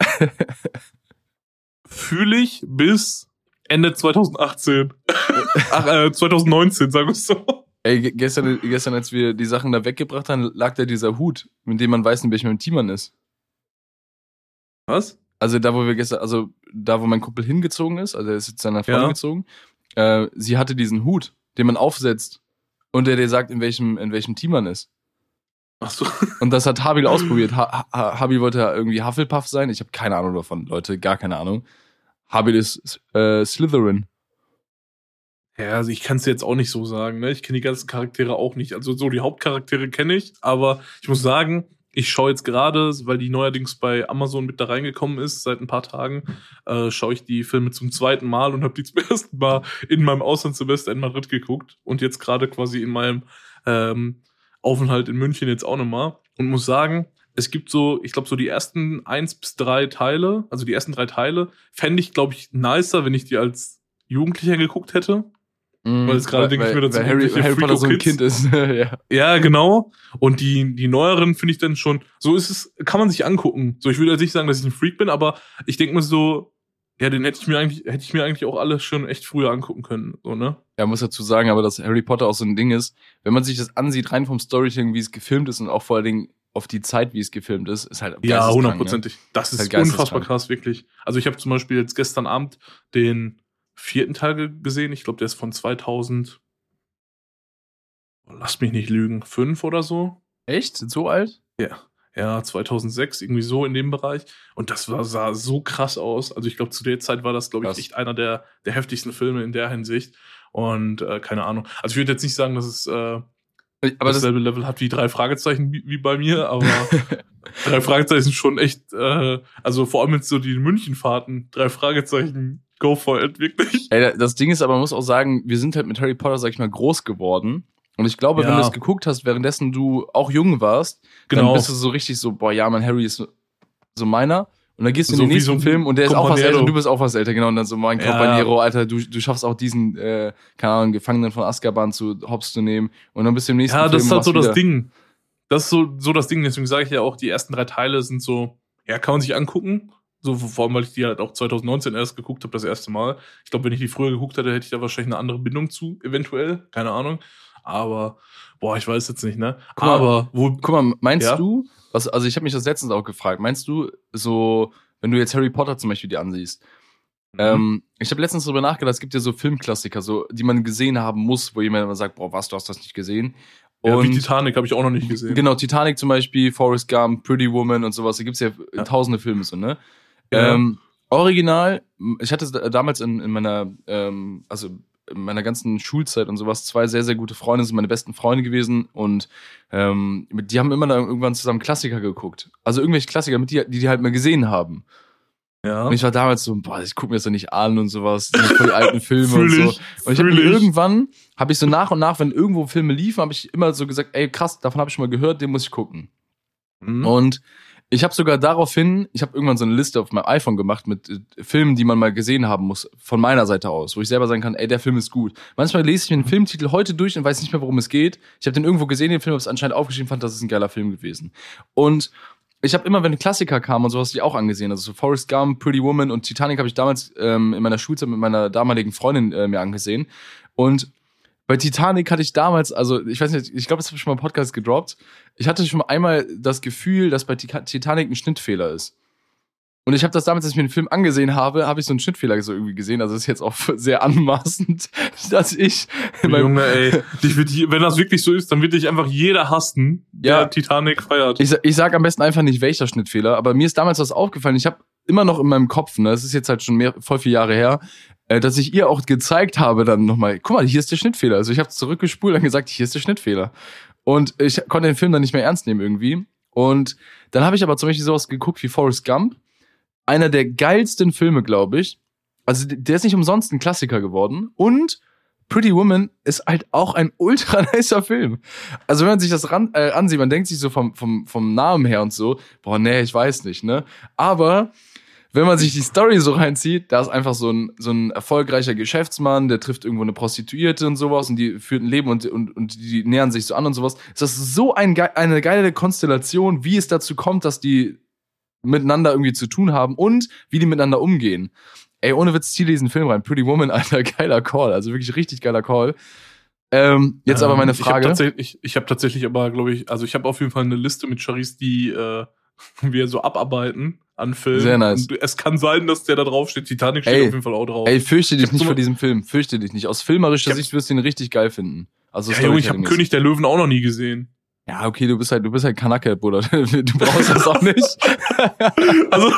Fühle ich bis Ende 2018. Ach, äh, 2019, sagen wir es so. Ey, ge- gestern, gestern, als wir die Sachen da weggebracht haben, lag da dieser Hut, mit dem man weiß, in welchem Team man ist. Was? Also da, wo wir gestern, also da, wo mein Kumpel hingezogen ist, also er ist jetzt seiner Freundin Ja. gezogen, äh, sie hatte diesen Hut, den man aufsetzt und der dir sagt, in welchem, in welchem Team man ist. Ach so. Und das hat Habil ausprobiert. Ha ha Habil wollte ja irgendwie Hufflepuff sein. Ich habe keine Ahnung davon, Leute, gar keine Ahnung. Habil ist äh, Slytherin. Ja, also ich kann es jetzt auch nicht so sagen. Ne? Ich kenne die ganzen Charaktere auch nicht. Also so die Hauptcharaktere kenne ich, aber ich muss sagen, ich schaue jetzt gerade, weil die neuerdings bei Amazon mit da reingekommen ist, seit ein paar Tagen, äh, schaue ich die Filme zum zweiten Mal und habe die zum ersten Mal in meinem Auslandssemester in Madrid geguckt und jetzt gerade quasi in meinem ähm, Aufenthalt in München jetzt auch nochmal und muss sagen, es gibt so, ich glaube, so die ersten eins bis drei Teile, also die ersten drei Teile, fände ich, glaube ich, nicer, wenn ich die als Jugendlicher geguckt hätte. Mhm, Weil jetzt gerade denke ich mir dazu, weil Harry, Harry Potter so ein Freako-Kids. Kind ist. ja. Ja, genau. Und die, die neueren finde ich dann schon, so ist es, kann man sich angucken. So, ich würde jetzt nicht sagen, dass ich ein Freak bin, aber ich denke mir so, ja, den hätte ich mir eigentlich, hätte ich mir eigentlich auch alles schon echt früher angucken können, so, ne? Ja, muss dazu sagen, aber dass Harry Potter auch so ein Ding ist, wenn man sich das ansieht, rein vom Storytelling, wie es gefilmt ist und auch vor allen Dingen auf die Zeit, wie es gefilmt ist, ist halt Ja, geisteskrank, hundertprozentig. Das ist Halt unfassbar krass, wirklich. Also ich habe zum Beispiel jetzt gestern Abend den vierten Teil ge- gesehen. Ich glaube, der ist von 2000, oh, lasst mich nicht lügen, fünf oder so. Echt? So alt? Ja, 2006, irgendwie so in dem Bereich. Und das war, sah so krass aus. Also ich glaube, zu der Zeit war das, glaube ich, echt einer der, der heftigsten Filme in der Hinsicht. Und äh, keine Ahnung. Also ich würde jetzt nicht sagen, dass es äh, Aber das, dasselbe Level hat wie drei Fragezeichen wie, wie bei mir, aber drei Fragezeichen sind schon echt, äh, also vor allem jetzt so die Münchenfahrten, drei Fragezeichen, go for it, wirklich. ey, das Ding ist aber, man muss auch sagen, wir sind halt mit Harry Potter, sag ich mal, groß geworden. Und ich glaube, wenn Ja. du das geguckt hast, währenddessen du auch jung warst, dann Genau. bist du so richtig so, boah, ja, mein Harry ist so- meiner. Und dann gehst du in So den wie nächsten so Film und der ist auch was älter und du bist auch was älter, genau. Und dann so, mein Ja. Companiero, Alter, du, du schaffst auch diesen, äh, keine Ahnung, Gefangenen von Azkaban zu Hops zu nehmen. Und dann bist du im nächsten Ja, Film. das ist und halt so machst das wieder- Ding. Das ist so, so das Ding. Deswegen sage ich ja auch, die ersten drei Teile sind so, ja, kann man sich angucken. So, vor allem, weil ich die halt auch 2019 erst geguckt habe, das erste Mal. Ich glaube, wenn ich die früher geguckt hätte, hätte ich da wahrscheinlich eine andere Bindung zu, eventuell. Keine Ahnung. Aber, boah, ich weiß jetzt nicht, ne? Guck mal. Aber, wo, Guck mal, meinst Ja? du, was, also ich habe mich das letztens auch gefragt, meinst du, so, wenn du jetzt Harry Potter zum Beispiel dir ansiehst, Mhm. ähm, ich habe letztens darüber nachgedacht, es gibt ja so Filmklassiker, so, die man gesehen haben muss, wo jemand immer sagt, boah, was, du hast das nicht gesehen. ja, wie Und Titanic habe ich auch noch nicht gesehen. genau, Titanic zum Beispiel, Forrest Gump, Pretty Woman und sowas, da gibt's ja, Ja. tausende Filme so, ne? Ja. Ähm, original, ich hatte da- damals in, in meiner, ähm, also in meiner ganzen Schulzeit und sowas zwei sehr, sehr gute Freunde, sind meine besten Freunde gewesen und ähm, die haben immer dann irgendwann zusammen Klassiker geguckt. Also irgendwelche Klassiker, mit die, die die halt mal gesehen haben. Ja. Und ich war damals so, boah, ich gucke mir das doch nicht an und sowas, die voll alten Filme und so. Und ich habe irgendwann, habe ich so nach und nach, wenn irgendwo Filme liefen, habe ich immer so gesagt, ey krass, davon habe ich schon mal gehört, den muss ich gucken. Mhm. Und ich habe sogar daraufhin, ich habe irgendwann so eine Liste auf meinem iPhone gemacht mit äh, Filmen, die man mal gesehen haben muss, von meiner Seite aus, wo ich selber sagen kann, ey, der Film ist gut. Manchmal lese ich mir einen Filmtitel heute durch und weiß nicht mehr, worum es geht. Ich habe den irgendwo gesehen, den Film, habe es anscheinend aufgeschrieben, fand, das ist ein geiler Film gewesen. Und ich habe immer, wenn Klassiker kamen und sowas, die auch angesehen. Also so Forrest Gump, Pretty Woman und Titanic habe ich damals ähm, in meiner Schulzeit mit meiner damaligen Freundin äh, mir angesehen. Und bei Titanic hatte ich damals, also ich weiß nicht, ich glaube, das habe ich schon mal im Podcast gedroppt. Ich hatte schon einmal das Gefühl, dass bei Titanic ein Schnittfehler ist. Und ich habe das damals, als ich mir den Film angesehen habe, habe ich so einen Schnittfehler so irgendwie gesehen. Also das ist jetzt auch sehr anmaßend, dass ich Junge, ey, dich wird, je- wenn das wirklich so ist, dann wird dich einfach jeder hassen, der Ja. Titanic feiert. Ich, ich sag am besten einfach nicht, welcher Schnittfehler, aber mir ist damals was aufgefallen. Ich habe immer noch in meinem Kopf, ne, das ist jetzt halt schon mehr, voll viele Jahre her, äh, dass ich ihr auch gezeigt habe dann nochmal, guck mal, hier ist der Schnittfehler. Also ich habe zurückgespult und gesagt, hier ist der Schnittfehler. Und ich konnte den Film dann nicht mehr ernst nehmen irgendwie. Und dann habe ich aber zum Beispiel sowas geguckt wie Forrest Gump. Einer der geilsten Filme, glaube ich. Also der ist nicht umsonst ein Klassiker geworden. Und Pretty Woman ist halt auch ein ultra nicer Film. Also wenn man sich das ran, äh, ansieht, man denkt sich so vom, vom, vom Namen her und so, boah, nee, ich weiß nicht, ne? Aber wenn man sich die Story so reinzieht, da ist einfach so ein, so ein erfolgreicher Geschäftsmann, der trifft irgendwo eine Prostituierte und sowas und die führt ein Leben und, und, und die nähern sich so an und sowas. Ist das so ein, eine geile Konstellation, wie es dazu kommt, dass die miteinander irgendwie zu tun haben und wie die miteinander umgehen. Ey, ohne Witz, zieh diesen Film rein. Pretty Woman, alter, geiler Call. Also wirklich richtig geiler Call. Ähm, jetzt aber meine Ähm, Ich habe Frage. tatsächlich, ich hab tatsächlich aber, glaube ich, also ich habe auf jeden Fall eine Liste mit Charis, die äh, wir so abarbeiten an Filmen. Sehr nice. Und es kann sein, dass der da drauf steht. Titanic steht Ey, auf jeden Fall auch drauf. Ey, fürchte dich hab nicht so- vor diesem Film. Fürchte dich nicht. Aus filmerischer Ich hab- Sicht wirst du ihn richtig geil finden. Also ja, Junge, ich habe. König der Löwen auch noch nie gesehen. Ja, okay, du bist halt, du bist halt Kanake, Bruder. Du brauchst das auch nicht. Also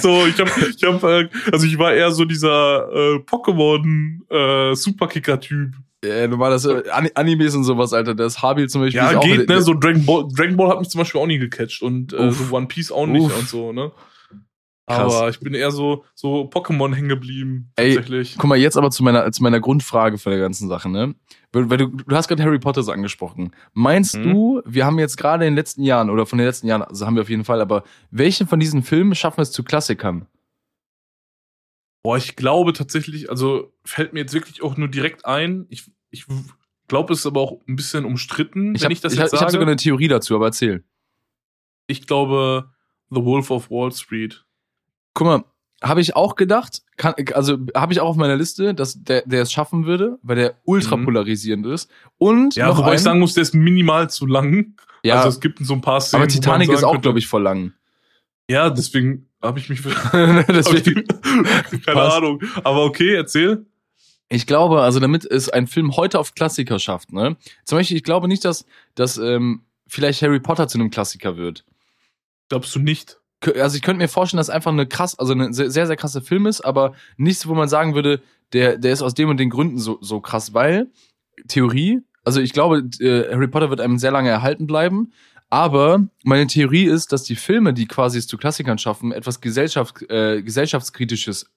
so, ich habe, ich hab, äh, also ich war eher so dieser äh, Pokémon äh, Superkicker-Typ. Äh, normal, das äh, Ani- Animes und sowas, Alter. Das Habil zum Beispiel Ja, geht, ne? So Dragon Ball, Dragon Ball hat mich zum Beispiel auch nie gecatcht und äh, Uff. so One Piece auch nicht Uff. und so, ne? Krass. Aber ich bin eher so, so Pokémon hängen geblieben, Ey, tatsächlich. Guck mal, jetzt aber zu meiner, zu meiner Grundfrage von der ganzen Sache, ne? Weil du, du hast gerade Harry Potter so angesprochen. Meinst Mhm. du, wir haben jetzt gerade in den letzten Jahren oder von den letzten Jahren, also haben wir auf jeden Fall, aber welche von diesen Filmen schaffen es zu Klassikern? Boah, ich glaube tatsächlich, also fällt mir jetzt wirklich auch nur direkt ein. Ich, ich glaube, es ist aber auch ein bisschen umstritten, Ich wenn habe ich das ich jetzt hab, ich hab sage. sogar eine Theorie dazu, aber erzähl. ich glaube, The Wolf of Wall Street. Guck mal, habe ich auch gedacht, kann, also habe ich auch auf meiner Liste, dass der, der es schaffen würde, weil der ultra Mhm. polarisierend ist. Und Ja, noch wobei ein, ich sagen muss, der ist minimal zu lang. ja, Also es gibt so ein paar Szenen. aber Titanic ist auch, glaube ich, voll lang. Ja, deswegen habe ich mich hab ich Deswegen, Keine Passt. Ahnung. Aber okay, erzähl. Ich glaube, also damit es ein Film heute auf Klassiker schafft, ne? Zum Beispiel, ich glaube nicht, dass, dass ähm, vielleicht Harry Potter zu einem Klassiker wird. Glaubst du nicht? Also ich könnte mir vorstellen, dass einfach eine krass, also ein sehr, sehr, krasser Film ist, aber nichts, wo man sagen würde, der, der ist aus dem und den Gründen so, so krass, weil Theorie, Also ich glaube, äh, Harry Potter wird einem sehr lange erhalten bleiben. Aber meine Theorie ist, dass die Filme, die quasi es zu Klassikern schaffen, etwas Gesellschaft, äh, gesellschaftskritisches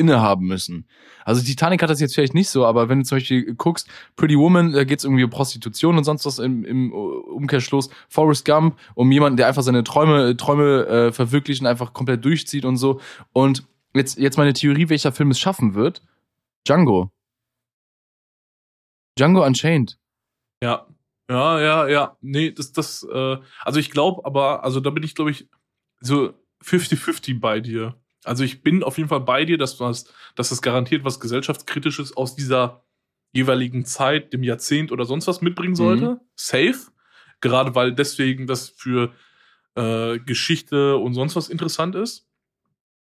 innehaben müssen. Also Titanic hat das jetzt vielleicht nicht so, aber wenn du zum Beispiel guckst, Pretty Woman, da geht es irgendwie um Prostitution und sonst was im, im Umkehrschluss, Forrest Gump, um jemanden, der einfach seine Träume, Träume äh, verwirklichen, einfach komplett durchzieht und so. Und jetzt, jetzt meine Theorie, welcher Film es schaffen wird. Django. Django Unchained. Ja, ja, ja, ja. Nee, das, das, äh, also ich glaube aber, also da bin ich, glaube ich, so 50-50 bei dir. Also ich bin auf jeden Fall bei dir, dass, was, dass das garantiert was gesellschaftskritisches aus dieser jeweiligen Zeit, dem Jahrzehnt oder sonst was mitbringen sollte. Mhm. Safe. Gerade weil deswegen das für äh, Geschichte und sonst was interessant ist.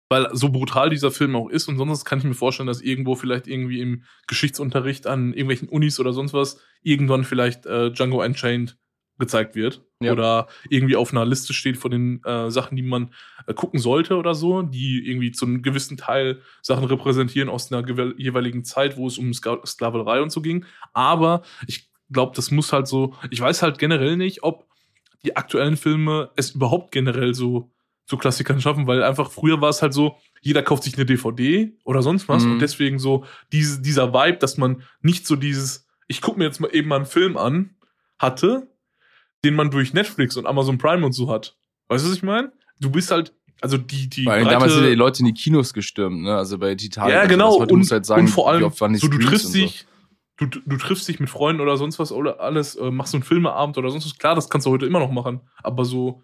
Weil so brutal dieser Film auch ist und sonst kann ich mir vorstellen, dass irgendwo vielleicht irgendwie im Geschichtsunterricht an irgendwelchen Unis oder sonst was irgendwann vielleicht äh, Django Unchained gezeigt wird ja. oder irgendwie auf einer Liste steht von den äh, Sachen, die man äh, gucken sollte oder so, die irgendwie zu einem gewissen Teil Sachen repräsentieren aus einer jeweiligen Zeit, wo es um Sk Sklaverei und so ging. Aber ich glaube, das muss halt so, ich weiß halt generell nicht, ob die aktuellen Filme es überhaupt generell so zu Klassikern schaffen, weil einfach früher war es halt so, jeder kauft sich eine DVD oder sonst was mhm. und deswegen so diese, dieser Vibe, dass man nicht so dieses, ich gucke mir jetzt mal eben mal einen Film an, hatte, den man durch Netflix und Amazon Prime und so hat. Weißt du, was ich meine? Du bist halt, also die, die. Weil damals sind ja die Leute in die Kinos gestürmt, ne? Also bei Titanic. Ja, genau. Und, und, halt sagen, und vor allem, so, du triffst dich, so. du, du triffst dich mit Freunden oder sonst was oder alles, äh, machst so einen Filmeabend oder sonst was. Klar, das kannst du heute immer noch machen. Aber so,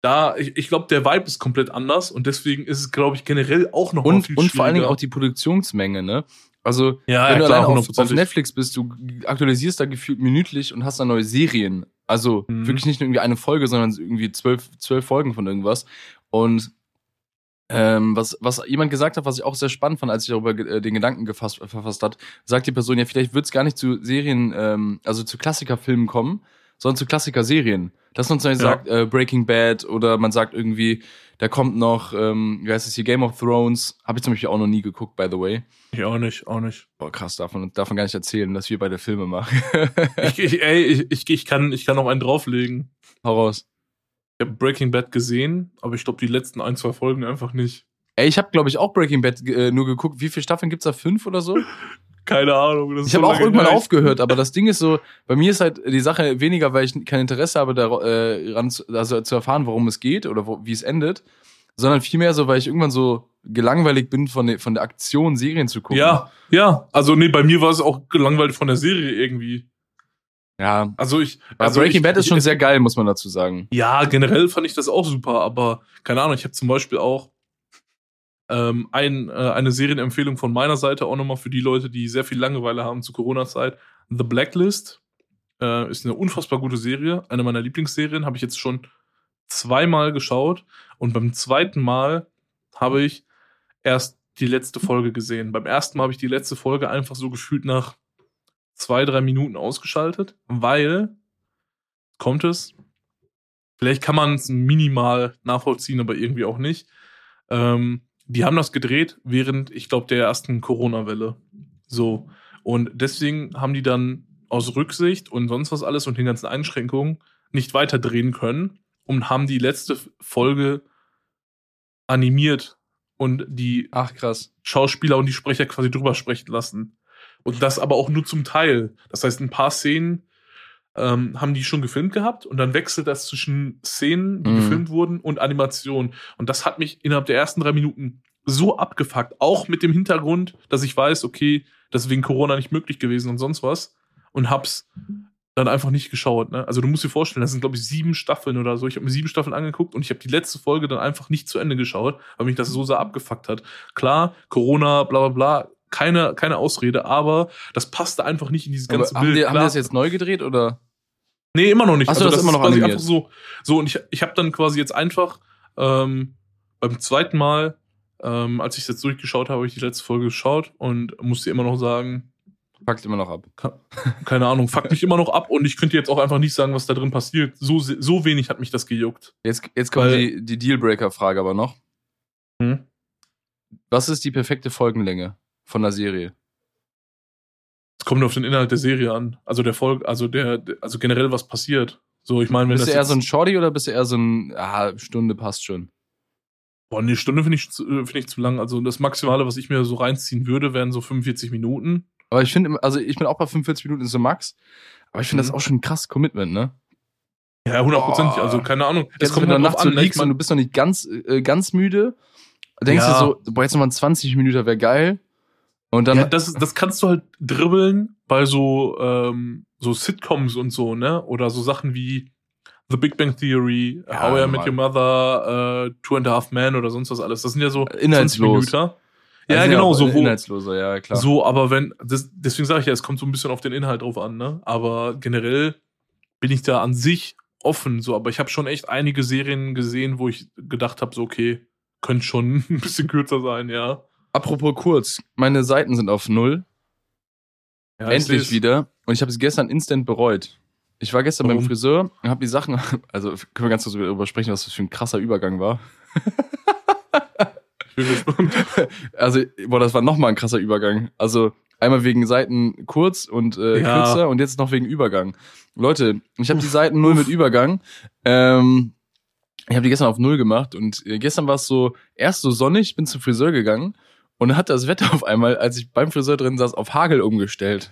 da, ich, ich glaube, der Vibe ist komplett anders und deswegen ist es, glaube ich, generell auch noch und, viel Und vor allen Dingen auch die Produktionsmenge, ne? Also, ja, wenn ja, du klar, allein auf, auf, Netflix bist, du aktualisierst da gefühlt minütlich und hast da neue Serien. Also mhm. wirklich nicht nur irgendwie eine Folge, sondern irgendwie zwölf, zwölf Folgen von irgendwas. Und ähm, was, was jemand gesagt hat, was ich auch sehr spannend fand, als ich darüber äh, den Gedanken gefasst, verfasst hat, sagt die Person, ja, vielleicht wird es gar nicht zu Serien, ähm, also zu Klassikerfilmen kommen, sondern zu Klassiker-Serien. Dass man zum Beispiel ja. sagt, äh, Breaking Bad oder man sagt irgendwie, da kommt noch, ähm, wie heißt es hier, Game of Thrones. Habe ich zum Beispiel auch noch nie geguckt, by the way. Ich auch nicht, auch nicht. Boah, krass, davon, davon gar nicht erzählen, dass wir beide Filme machen. ich, ich, ey, ich, ich, ich, kann, ich kann noch einen drauflegen. Hau raus. Ich habe Breaking Bad gesehen, aber ich glaube die letzten ein, zwei Folgen einfach nicht. Ey, ich habe, glaube ich, auch Breaking Bad äh, nur geguckt. Wie viele Staffeln gibt's da? Fünf oder so? Keine Ahnung. ich habe so auch irgendwann gleich. aufgehört, aber das Ding ist so, bei mir ist halt die Sache weniger, weil ich kein Interesse habe, daran äh, also zu erfahren, worum es geht oder wo, wie es endet, sondern vielmehr so, weil ich irgendwann so gelangweilt bin von, der von der Aktion, Serien zu gucken. Ja, ja. Also nee, bei mir war es auch gelangweilt von der Serie irgendwie. Ja. Also ich. Also Breaking ich, Bad ist schon sehr geil, muss man dazu sagen. Ja, generell fand ich das auch super, aber keine Ahnung, ich habe zum Beispiel auch ähm, ein, äh, eine Serienempfehlung von meiner Seite auch nochmal für die Leute, die sehr viel Langeweile haben zu Corona-Zeit. The Blacklist äh, ist eine unfassbar gute Serie. Eine meiner Lieblingsserien habe ich jetzt schon zweimal geschaut. Und beim zweiten Mal habe ich erst die letzte Folge gesehen. Beim ersten Mal habe ich die letzte Folge einfach so gefühlt nach zwei, drei Minuten ausgeschaltet, weil kommt es. Vielleicht kann man es minimal nachvollziehen, aber irgendwie auch nicht. Ähm, die haben das gedreht während, ich glaube, der ersten Corona-Welle. So. Und deswegen haben die dann aus Rücksicht und sonst was alles und den ganzen Einschränkungen nicht weiter drehen können und haben die letzte Folge animiert und die Ach, krass. Schauspieler und die Sprecher quasi drüber sprechen lassen. Und das aber auch nur zum Teil. Das heißt, ein paar Szenen ähm, haben die schon gefilmt gehabt und dann wechselt das zwischen Szenen, die mhm. gefilmt wurden und Animation. Und das hat mich innerhalb der ersten drei Minuten so abgefuckt, auch mit dem Hintergrund, dass ich weiß, okay, das ist wegen Corona nicht möglich gewesen und sonst was. Und hab's dann einfach nicht geschaut. Ne? Also du musst dir vorstellen, das sind glaube ich sieben Staffeln oder so. Ich habe mir sieben Staffeln angeguckt und ich habe die letzte Folge dann einfach nicht zu Ende geschaut, weil mich das so sehr abgefuckt hat. Klar, Corona, bla bla bla, keine, keine Ausrede, aber das passte einfach nicht in dieses ganze aber Bild. Haben die, haben die das jetzt neu gedreht oder? Nee, immer noch nicht. Achso, also das, das immer noch quasi einfach so. So, und ich, ich habe dann quasi jetzt einfach ähm, beim zweiten Mal, ähm, als ich es jetzt durchgeschaut habe, habe ich die letzte Folge geschaut und musste immer noch sagen. Fuckt immer noch ab. Keine Ahnung, fuckt mich immer noch ab und ich könnte jetzt auch einfach nicht sagen, was da drin passiert. So, so wenig hat mich das gejuckt. Jetzt, jetzt kommt Weil, die, die Dealbreaker-Frage aber noch. Hm? Was ist die perfekte Folgenlänge von der Serie? Es kommt auf den Inhalt der Serie an. Also der Folge, also der, also generell was passiert. So, ich meine, wenn Bist das du eher so ein Shorty oder bist du eher so ein, ah, Stunde passt schon? Boah, eine Stunde finde ich, zu- finde ich zu lang. Also das Maximale, was ich mir so reinziehen würde, wären so 45 Minuten. Aber ich finde, also ich bin auch bei 45 Minuten so Max. Aber ich finde das Mhm. auch schon ein krasses Commitment, ne? Ja, hundertprozentig. Also keine Ahnung. Es kommt, du nachts so liegst und du bist noch nicht ganz, äh, ganz müde. Denkst Ja. du so, boah, jetzt nochmal 20 Minuten wäre geil. Und dann, ja, das, das kannst du halt dribbeln bei so, ähm, so Sitcoms und so, ne? Oder so Sachen wie The Big Bang Theory, Ja, How I. Met Your Mother, äh, Two and a Half Men oder sonst was alles. Das sind ja so Inhaltslos. 20 Minuten. Ja, Also genau, so wo, Inhaltsloser, ja, klar. So, aber wenn, das, deswegen sage ich ja, es kommt so ein bisschen auf den Inhalt drauf an, ne? Aber generell bin ich da an sich offen, so, aber ich habe schon echt einige Serien gesehen, wo ich gedacht habe, so, okay, könnte schon ein bisschen kürzer sein, ja. Apropos kurz, meine Seiten sind auf Null. ja ich endlich wieder. Und ich habe es gestern instant bereut. Ich war gestern beim Warum? Friseur und habe die Sachen, also können wir ganz kurz darüber sprechen, was das für ein krasser Übergang war. Ich bin gespannt. Also, boah, das war nochmal ein krasser Übergang. Also, einmal wegen Seiten kurz und äh, Ja. kürzer und jetzt noch wegen Übergang. Leute, ich habe die Seiten null mit Übergang. Ähm, ich habe die gestern auf null gemacht und äh, gestern war es so, erst so sonnig, bin zum Friseur gegangen und dann hat das Wetter auf einmal, als ich beim Friseur drin saß, auf Hagel umgestellt.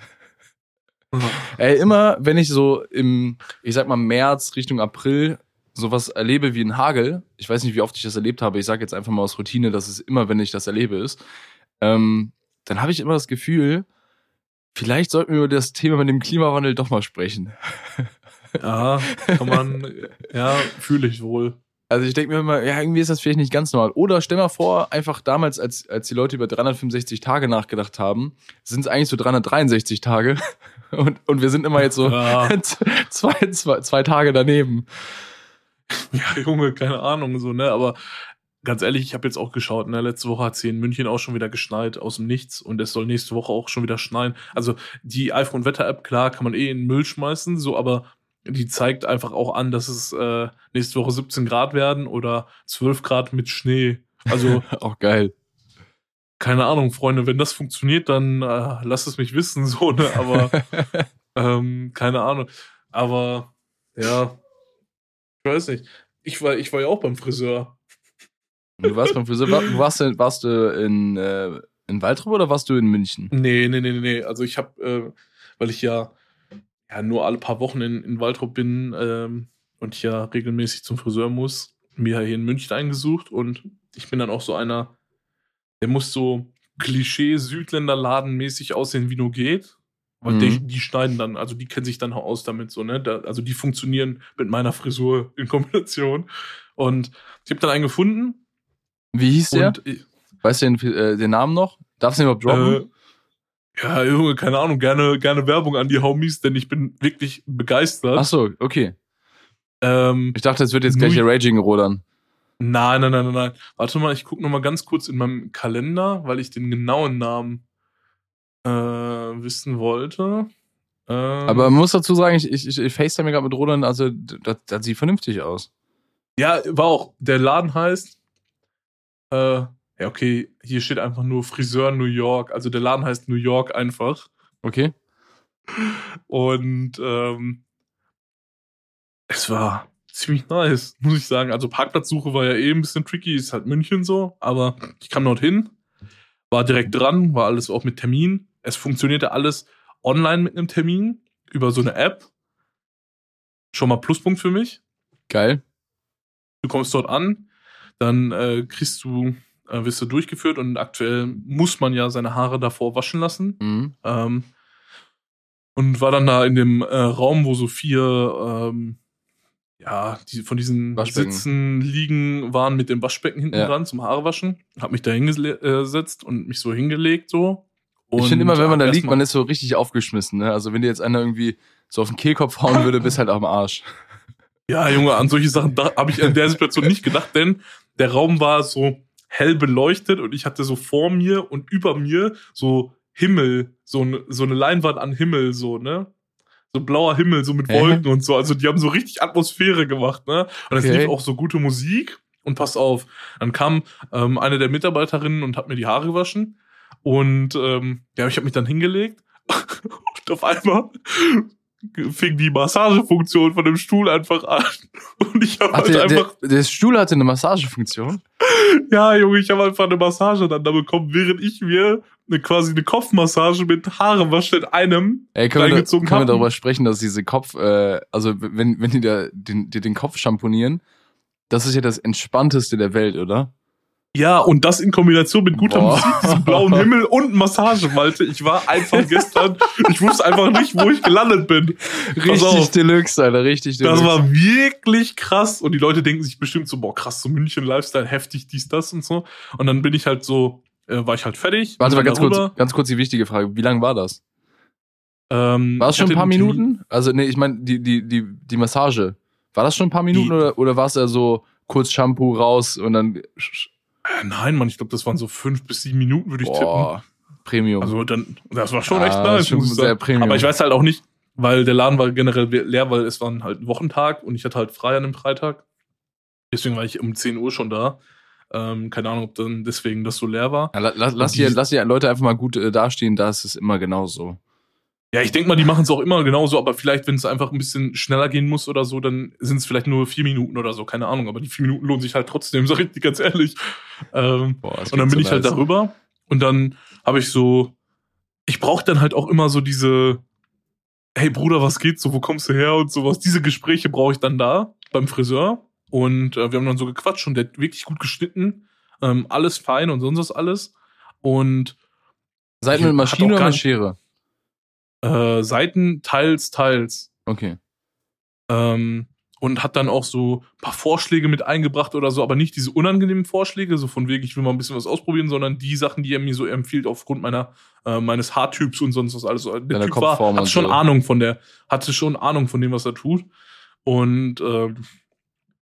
Ey, immer wenn ich so im, ich sag mal März Richtung April sowas erlebe wie ein Hagel, ich weiß nicht, wie oft ich das erlebt habe, ich sage jetzt einfach mal aus Routine, dass es immer, wenn ich das erlebe, ist, ähm, dann habe ich immer das Gefühl, vielleicht sollten wir über das Thema mit dem Klimawandel doch mal sprechen. Ja, kann man, ja, fühle ich wohl. Also ich denke mir immer, ja, irgendwie ist das vielleicht nicht ganz normal. Oder stell mal vor, einfach damals, als, als die Leute über 365 Tage nachgedacht haben, sind es eigentlich so 363 Tage. Und, und wir sind immer jetzt so Ja, zwei, zwei, zwei Tage daneben. ja, Junge, keine Ahnung, so, ne, aber ganz ehrlich, ich habe jetzt auch geschaut, ne, letzte Woche hat es hier in München auch schon wieder geschneit aus dem Nichts und es soll nächste Woche auch schon wieder schneien. Also die iPhone-Wetter-App, klar, kann man eh in den Müll schmeißen, so, aber die zeigt einfach auch an, dass es äh, nächste Woche 17 Grad werden oder 12 Grad mit Schnee. Also, Auch geil. keine Ahnung, Freunde, wenn das funktioniert, dann äh, lasst es mich wissen, so, ne, aber ähm, keine Ahnung. Aber ja, ich weiß nicht. Ich war, ich war ja auch beim Friseur. Du warst beim Friseur. War- Warst du, warst du in, äh, in Waldrop oder warst du in München? Nee, nee, nee, nee, nee. Also ich habe, äh, weil ich ja, ja nur alle paar Wochen in, in Waldrop bin ähm, und ja regelmäßig zum Friseur muss, mir hier in München eingesucht und ich bin dann auch so einer, der muss so Klischee-Südländer-Laden-mäßig aussehen, wie nur geht. Weil Mhm. die, die schneiden dann, also die kennen sich dann auch aus damit so, ne? Da, also die funktionieren mit meiner Frisur in Kombination. Und ich habe dann einen gefunden. Wie hieß der? Und ich- weißt du den, äh, den Namen noch? Darfst du den überhaupt droppen? Äh, ja, Junge, keine Ahnung, gerne, gerne Werbung an die Homies, denn ich bin wirklich begeistert. Ach so, okay. Ähm, Ich dachte, es wird jetzt gleich hier Raging rodern. nein, nein, nein, nein, nein. Warte mal, ich gucke noch mal ganz kurz in meinem Kalender, weil ich den genauen Namen äh, wissen wollte. Ähm, Aber man muss dazu sagen, ich, ich, ich FaceTime gerade mit Roland, also das, das sieht vernünftig aus. ja, war auch. Der Laden heißt. Äh, ja, okay, hier steht einfach nur Friseur New York. Also der Laden heißt New York einfach. Okay? Und ähm, es war ziemlich nice, muss ich sagen. Also Parkplatzsuche war ja eh ein bisschen tricky, ist halt München so, aber ich kam dorthin, war direkt dran, war alles auch mit Termin. Es funktionierte alles online mit einem Termin über so eine App. Schon mal Pluspunkt für mich. Geil. Du kommst dort an, dann äh, kriegst du, äh, wirst du durchgeführt und aktuell muss man ja seine Haare davor waschen lassen. Mhm. Ähm, und war dann da in dem äh, Raum, wo so vier, ähm, ja, die von diesen. Sitzen liegen waren mit dem Waschbecken hinten Ja. dran zum Haarewaschen. Hab mich da hingesetzt und mich so hingelegt so. ich finde immer, wenn man da liegt, man ist so richtig aufgeschmissen. Ne? Also wenn dir jetzt einer irgendwie so auf den Kehlkopf hauen würde, bist halt am Arsch. Ja, Junge, an solche Sachen habe ich in der Situation nicht gedacht, denn der Raum war so hell beleuchtet und ich hatte so vor mir und über mir so Himmel, so, ne, so eine Leinwand an Himmel, so, ne? So blauer Himmel, so mit? Wolken und so. Also die haben so richtig Atmosphäre gemacht, ne? Und es Okay. lief auch so gute Musik. Und pass auf, dann kam ähm, eine der Mitarbeiterinnen und hat mir die Haare gewaschen. Und ähm, ja, ich habe mich dann hingelegt. Und auf einmal fing die Massagefunktion von dem Stuhl einfach an. Und ich habe halt der, einfach, der, der Stuhl hatte eine Massagefunktion. ja, Junge, ich habe einfach eine Massage dann da bekommen, während ich mir eine, quasi eine Kopfmassage mit Haarewaschen in einem Ey, können wir, da, können wir darüber sprechen, dass diese Kopf, äh, also wenn, wenn die da den, dir den Kopf schamponieren, das ist ja das Entspannteste der Welt, oder? Ja, und das in Kombination mit guter Boah. Musik, diesem blauen Himmel und Massage, Malte. Ich war einfach gestern, ich wusste einfach nicht, wo ich gelandet bin. Richtig auf. Deluxe, Alter, richtig Deluxe. Das war wirklich krass. Und die Leute denken sich bestimmt so, boah, krass, so München Lifestyle, heftig, dies, das und so. Und dann bin ich halt so, äh, war ich halt fertig. Warte mal ganz kurz, ganz kurz die wichtige Frage. Wie lang war das? Ähm, War es schon ein paar Minuten? Also, nee, ich meine, die, die, die, die Massage. War das schon ein paar Minuten Die- oder, oder war es ja so kurz Shampoo raus und dann. Äh, nein, Mann, ich glaube, das waren so fünf bis sieben Minuten, würde ich tippen. Boah, Premium. Also dann, das war schon Ja, echt nice, schon sehr. Premium. Aber ich weiß halt auch nicht, weil der Laden war generell leer, weil es war halt ein Wochentag und ich hatte halt frei an dem Freitag. Deswegen war ich um 10 Uhr schon da. Ähm, keine Ahnung, ob dann deswegen das so leer war. ja, la- la- lass, die- lass die Leute einfach mal gut äh, dastehen, da ist es immer genauso. Ja, ich denke mal, die machen es auch immer genauso, aber vielleicht, wenn es einfach ein bisschen schneller gehen muss oder so, dann sind es vielleicht nur vier Minuten oder so, keine Ahnung. Aber die vier Minuten lohnen sich halt trotzdem, sag ich dir ganz ehrlich. Ähm, Boah, Und dann bin so ich halt darüber und dann habe ich so, ich brauche dann halt auch immer so diese, hey Bruder, was geht so, wo kommst du her und sowas. Diese Gespräche brauche ich dann da beim Friseur und äh, wir haben dann so gequatscht und der hat wirklich gut geschnitten, ähm, alles fein und sonst was alles und Seid mit Maschine oder Schere? Äh, Seiten teils, teils. Okay. Ähm, und hat dann auch so ein paar Vorschläge mit eingebracht oder so, aber nicht diese unangenehmen Vorschläge, so von wegen, ich will mal ein bisschen was ausprobieren, sondern die Sachen, die er mir so empfiehlt aufgrund meiner äh, meines Haartyps und sonst was alles. Der Deiner Typ war, hatte schon so. Ahnung von der, hatte schon Ahnung von dem, was er tut. Und ähm,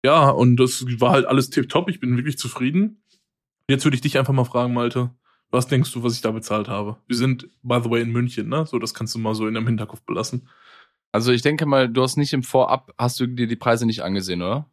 ja, und das war halt alles tipptopp. Ich bin wirklich zufrieden. Jetzt würde ich dich einfach mal fragen, Malte, was denkst du, was ich da bezahlt habe? Wir sind, by the way, in München, ne? So, das kannst du mal so in deinem Hinterkopf belassen. Also ich denke mal, du hast nicht im Vorab, hast du dir die Preise nicht angesehen, oder?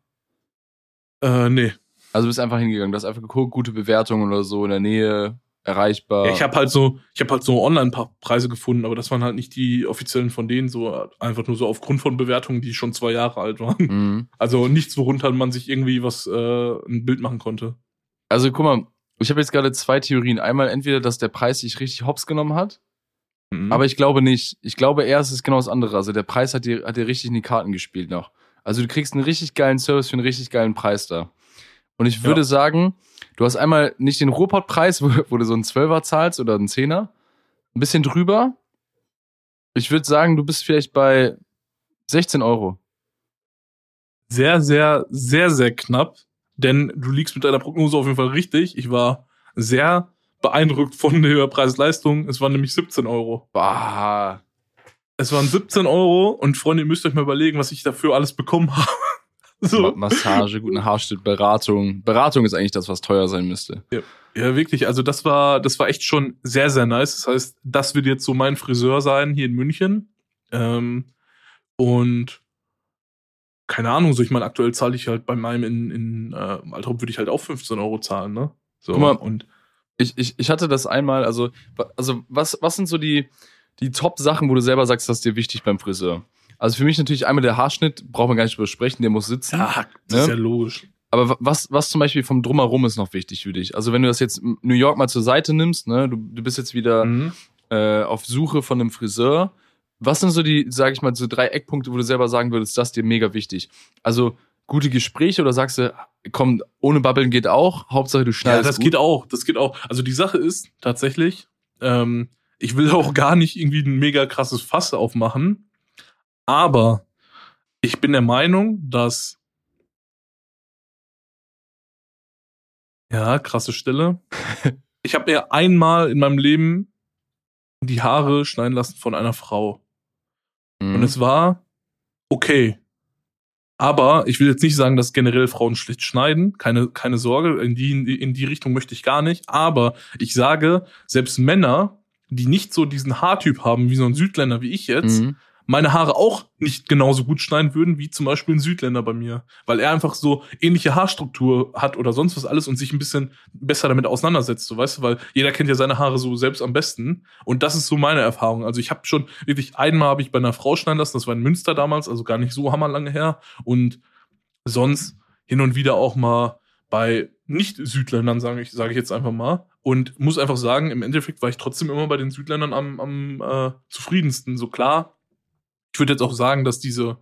Äh, nee. Also du bist einfach hingegangen, du hast einfach geguckt, gute Bewertungen oder so in der Nähe, erreichbar. Ja, ich habe halt so, ich habe halt so Online-Preise gefunden, aber das waren halt nicht die offiziellen von denen, so einfach nur so aufgrund von Bewertungen, die schon zwei Jahre alt waren. Mhm. Also nichts, worunter man sich irgendwie was äh, ein Bild machen konnte. Also guck mal, ich habe jetzt gerade zwei Theorien. Einmal entweder, dass der Preis sich richtig hops genommen hat, Mhm. aber ich glaube nicht. Ich glaube eher, es ist genau das andere. Also der Preis hat dir, hat dir richtig in die Karten gespielt noch. Also du kriegst einen richtig geilen Service für einen richtig geilen Preis da. Und ich würde Ja. sagen, du hast einmal nicht den Ruhrpott-Preis, wo, wo du so einen Zwölfer zahlst oder einen Zehner, ein bisschen drüber. Ich würde sagen, du bist vielleicht bei 16 Euro. sehr, sehr, sehr, sehr knapp, denn du liegst mit deiner Prognose auf jeden Fall richtig. Ich war sehr beeindruckt von der Preis-Leistung. Es waren nämlich 17 Euro. Bah. Es waren 17 Euro und Freunde, ihr müsst euch mal überlegen, was ich dafür alles bekommen habe. So. Massage, guten Haarschnitt, Beratung. Beratung ist eigentlich das, was teuer sein müsste. Ja, wirklich. Also das war, das war echt schon sehr, sehr nice. Das heißt, das wird jetzt so mein Friseur sein hier in München. Ähm, und keine Ahnung, so ich meine, aktuell zahle ich halt bei meinem in, in äh, Altrop würde ich halt auch 15 Euro zahlen, ne? So, Guck mal, und Ich, ich, ich hatte das einmal, also, also was, was sind so die, die Top-Sachen, wo du selber sagst, das ist dir wichtig beim Friseur? Also für mich natürlich einmal der Haarschnitt, braucht man gar nicht besprechen, der muss sitzen. ja, das Ne? ist ja logisch. Aber wa- was, was zum Beispiel vom Drumherum ist noch wichtig für dich? Also wenn du das jetzt New York mal zur Seite nimmst, ne, du, du bist jetzt wieder Mhm. äh, auf Suche von einem Friseur. Was sind so die, sage ich mal, so drei Eckpunkte, wo du selber sagen würdest, das ist dir mega wichtig? Also gute Gespräche oder sagst du, komm, ohne Babbeln geht auch, Hauptsache du Ja, schneidest das gut. geht auch, das geht auch. Also die Sache ist tatsächlich, ähm, ich will auch gar nicht irgendwie ein mega krasses Fass aufmachen, aber ich bin der Meinung, dass ja, krasse Stelle. Ich habe mir einmal in meinem Leben die Haare schneiden lassen von einer Frau. Mhm. Und es war okay. Aber ich will jetzt nicht sagen, dass generell Frauen schlecht schneiden. Keine, keine Sorge, in die, in die- in die Richtung möchte ich gar nicht. Aber ich sage, selbst Männer, die nicht so diesen Haartyp haben wie so ein Südländer wie ich jetzt, Mhm. Meine Haare auch nicht genauso gut schneiden würden wie zum Beispiel ein Südländer bei mir, weil er einfach so ähnliche Haarstruktur hat oder sonst was alles und sich ein bisschen besser damit auseinandersetzt, so weißt du, weil jeder kennt ja seine Haare so selbst am besten und das ist so meine Erfahrung. Also ich habe schon wirklich einmal habe ich bei einer Frau schneiden lassen, das war in Münster damals, also gar nicht so hammerlange her und sonst hin und wieder auch mal bei Nicht-Südländern, sage ich, sage ich jetzt einfach mal. Und muss einfach sagen, im Endeffekt war ich trotzdem immer bei den Südländern am, am äh, zufriedensten. So klar, ich würde jetzt auch sagen, dass diese,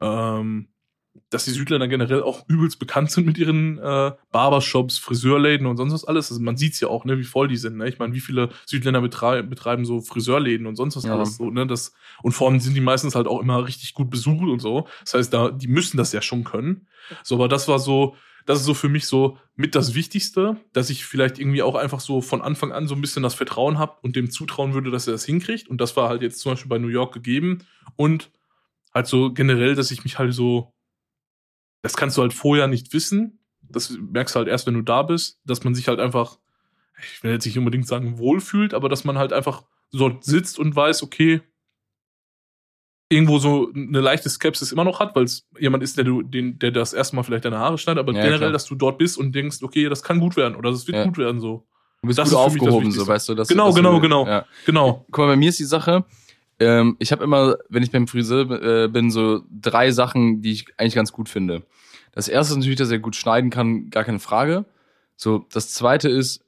ähm, dass die Südländer generell auch übelst bekannt sind mit ihren äh, Barbershops, Friseurläden und sonst was alles. Also man sieht's ja auch, ne, wie voll die sind. Ne? Ich meine, wie viele Südländer betreiben, betreiben so Friseurläden und sonst was Ja. alles so. Ne? Das, und vor allem sind die meistens halt auch immer richtig gut besucht und so. Das heißt, da, die müssen das ja schon können. So, aber das war so, das ist so für mich so mit das Wichtigste, dass ich vielleicht irgendwie auch einfach so von Anfang an so ein bisschen das Vertrauen habe und dem zutrauen würde, dass er das hinkriegt. Und das war halt jetzt zum Beispiel bei New York gegeben. Und halt so generell, dass ich mich halt so, das kannst du halt vorher nicht wissen. Das merkst du halt erst, wenn du da bist, dass man sich halt einfach, ich will jetzt nicht unbedingt sagen, wohlfühlt, aber dass man halt einfach dort sitzt und weiß, okay, irgendwo so eine leichte Skepsis immer noch hat, weil es jemand ist, der du, den, der das erste Mal vielleicht deine Haare schneidet, aber Ja, generell, klar. dass du dort bist und denkst, okay, das kann gut werden oder das wird Ja. gut werden, so. Du bist Das gut das aufgehoben, so weißt du. Dass, Genau, dass genau, du, genau. Ja. Genau. Guck mal, bei mir ist die Sache, ähm, ich habe immer, wenn ich beim Friseur äh, bin, so drei Sachen, die ich eigentlich ganz gut finde. Das erste ist natürlich, dass er gut schneiden kann, gar keine Frage. So, das zweite ist,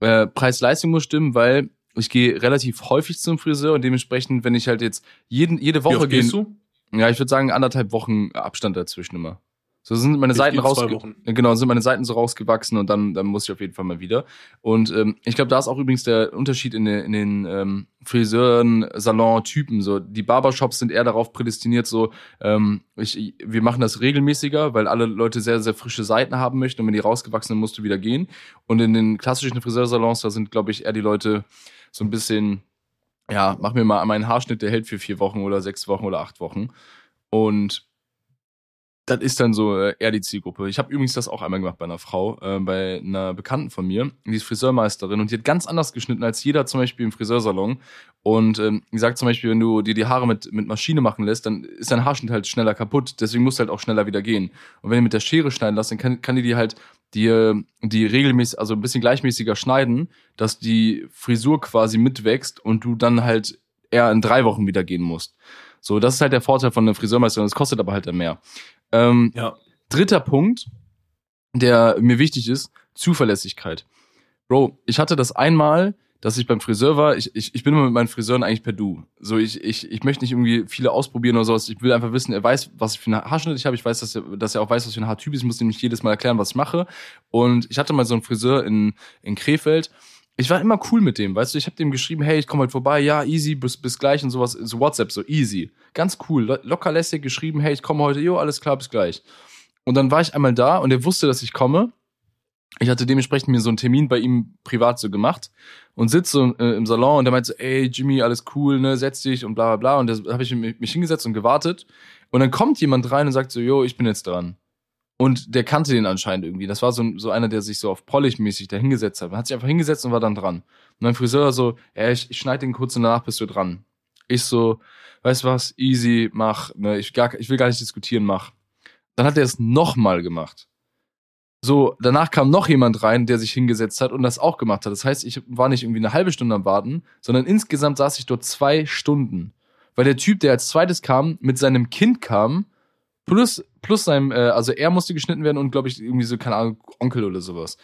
äh, Preis-Leistung muss stimmen, weil ich gehe relativ häufig zum Friseur und dementsprechend, wenn ich halt jetzt jeden, jede Wie Woche oft gehe, gehst du? ja, ich würde sagen anderthalb Wochen Abstand dazwischen immer. So sind meine Ich Seiten raus. Genau, sind meine Seiten so rausgewachsen und dann, dann muss ich auf jeden Fall mal wieder. Und ähm, ich glaube, da ist auch übrigens der Unterschied in, den- in den ähm, Friseuren, Salon-Typen. So, die Barbershops sind eher darauf prädestiniert, so, ähm, ich, wir machen das regelmäßiger, weil alle Leute sehr, sehr frische Seiten haben möchten und wenn die rausgewachsen sind, musst du wieder gehen. Und in den klassischen Friseursalons, da sind, glaube ich, eher die Leute so ein bisschen, ja, mach mir mal meinen Haarschnitt, der hält für vier Wochen oder sechs Wochen oder acht Wochen. Und das ist dann so äh, eher die Zielgruppe. Ich habe übrigens das auch einmal gemacht bei einer Frau, äh, bei einer Bekannten von mir, die ist Friseurmeisterin und die hat ganz anders geschnitten als jeder zum Beispiel im Friseursalon. Und ähm, die sagt zum Beispiel, wenn du dir die Haare mit, mit Maschine machen lässt, dann ist dein Haarschnitt halt schneller kaputt, deswegen musst du halt auch schneller wieder gehen. Und wenn du mit der Schere schneiden lässt, dann kann, kann die die halt die, äh, die regelmäßig, also ein bisschen gleichmäßiger schneiden, dass die Frisur quasi mitwächst und du dann halt eher in drei Wochen wieder gehen musst. So, das ist halt der Vorteil von einer Friseurmeisterin, das kostet aber halt dann mehr. Ähm, Ja. dritter Punkt, der mir wichtig ist, Zuverlässigkeit. Bro, ich hatte das einmal, dass ich beim Friseur war. Ich, ich, ich bin immer mit meinen Friseuren eigentlich per Du. So, ich, ich, ich möchte nicht irgendwie viele ausprobieren oder sowas. Ich will einfach wissen, er weiß, was ich für einen Haarschnitt ich habe. Ich weiß, dass er, dass er auch weiß, was für ein Haartyp ist. Ich muss ihm nicht jedes Mal erklären, was ich mache. Und ich hatte mal so einen Friseur in, in Krefeld. Ich war immer cool mit dem, weißt du, ich habe dem geschrieben, hey, ich komme heute vorbei, ja, easy, bis, bis gleich und sowas, so WhatsApp, so easy. Ganz cool, lo- locker lässig geschrieben, hey, ich komme heute, jo, alles klar, bis gleich. Und dann war ich einmal da und er wusste, dass ich komme. Ich hatte dementsprechend mir so einen Termin bei ihm privat so gemacht und sitze so äh, im Salon und der meinte so, ey, Jimmy, alles cool, ne, setz dich und bla bla bla. Und da habe ich mich hingesetzt und gewartet. Und dann kommt jemand rein und sagt so, jo, ich bin jetzt dran. Und der kannte den anscheinend irgendwie. Das war so, so einer, der sich so auf Polish-mäßig da hingesetzt hat. Man hat sich einfach hingesetzt und war dann dran. Und mein Friseur so, ja, ich, ich schneide den kurz und danach bist du dran. Ich so, weißt was, easy, mach. Ne, ich, gar, ich will gar nicht diskutieren, mach. Dann hat er es nochmal gemacht. So, danach kam noch jemand rein, der sich hingesetzt hat und das auch gemacht hat. Das heißt, ich war nicht irgendwie eine halbe Stunde am Warten, sondern insgesamt saß ich dort zwei Stunden. Weil der Typ, der als zweites kam, mit seinem Kind kam, plus, plus seinem, äh, also er musste geschnitten werden und glaube ich irgendwie so, keine Ahnung, Onkel oder sowas.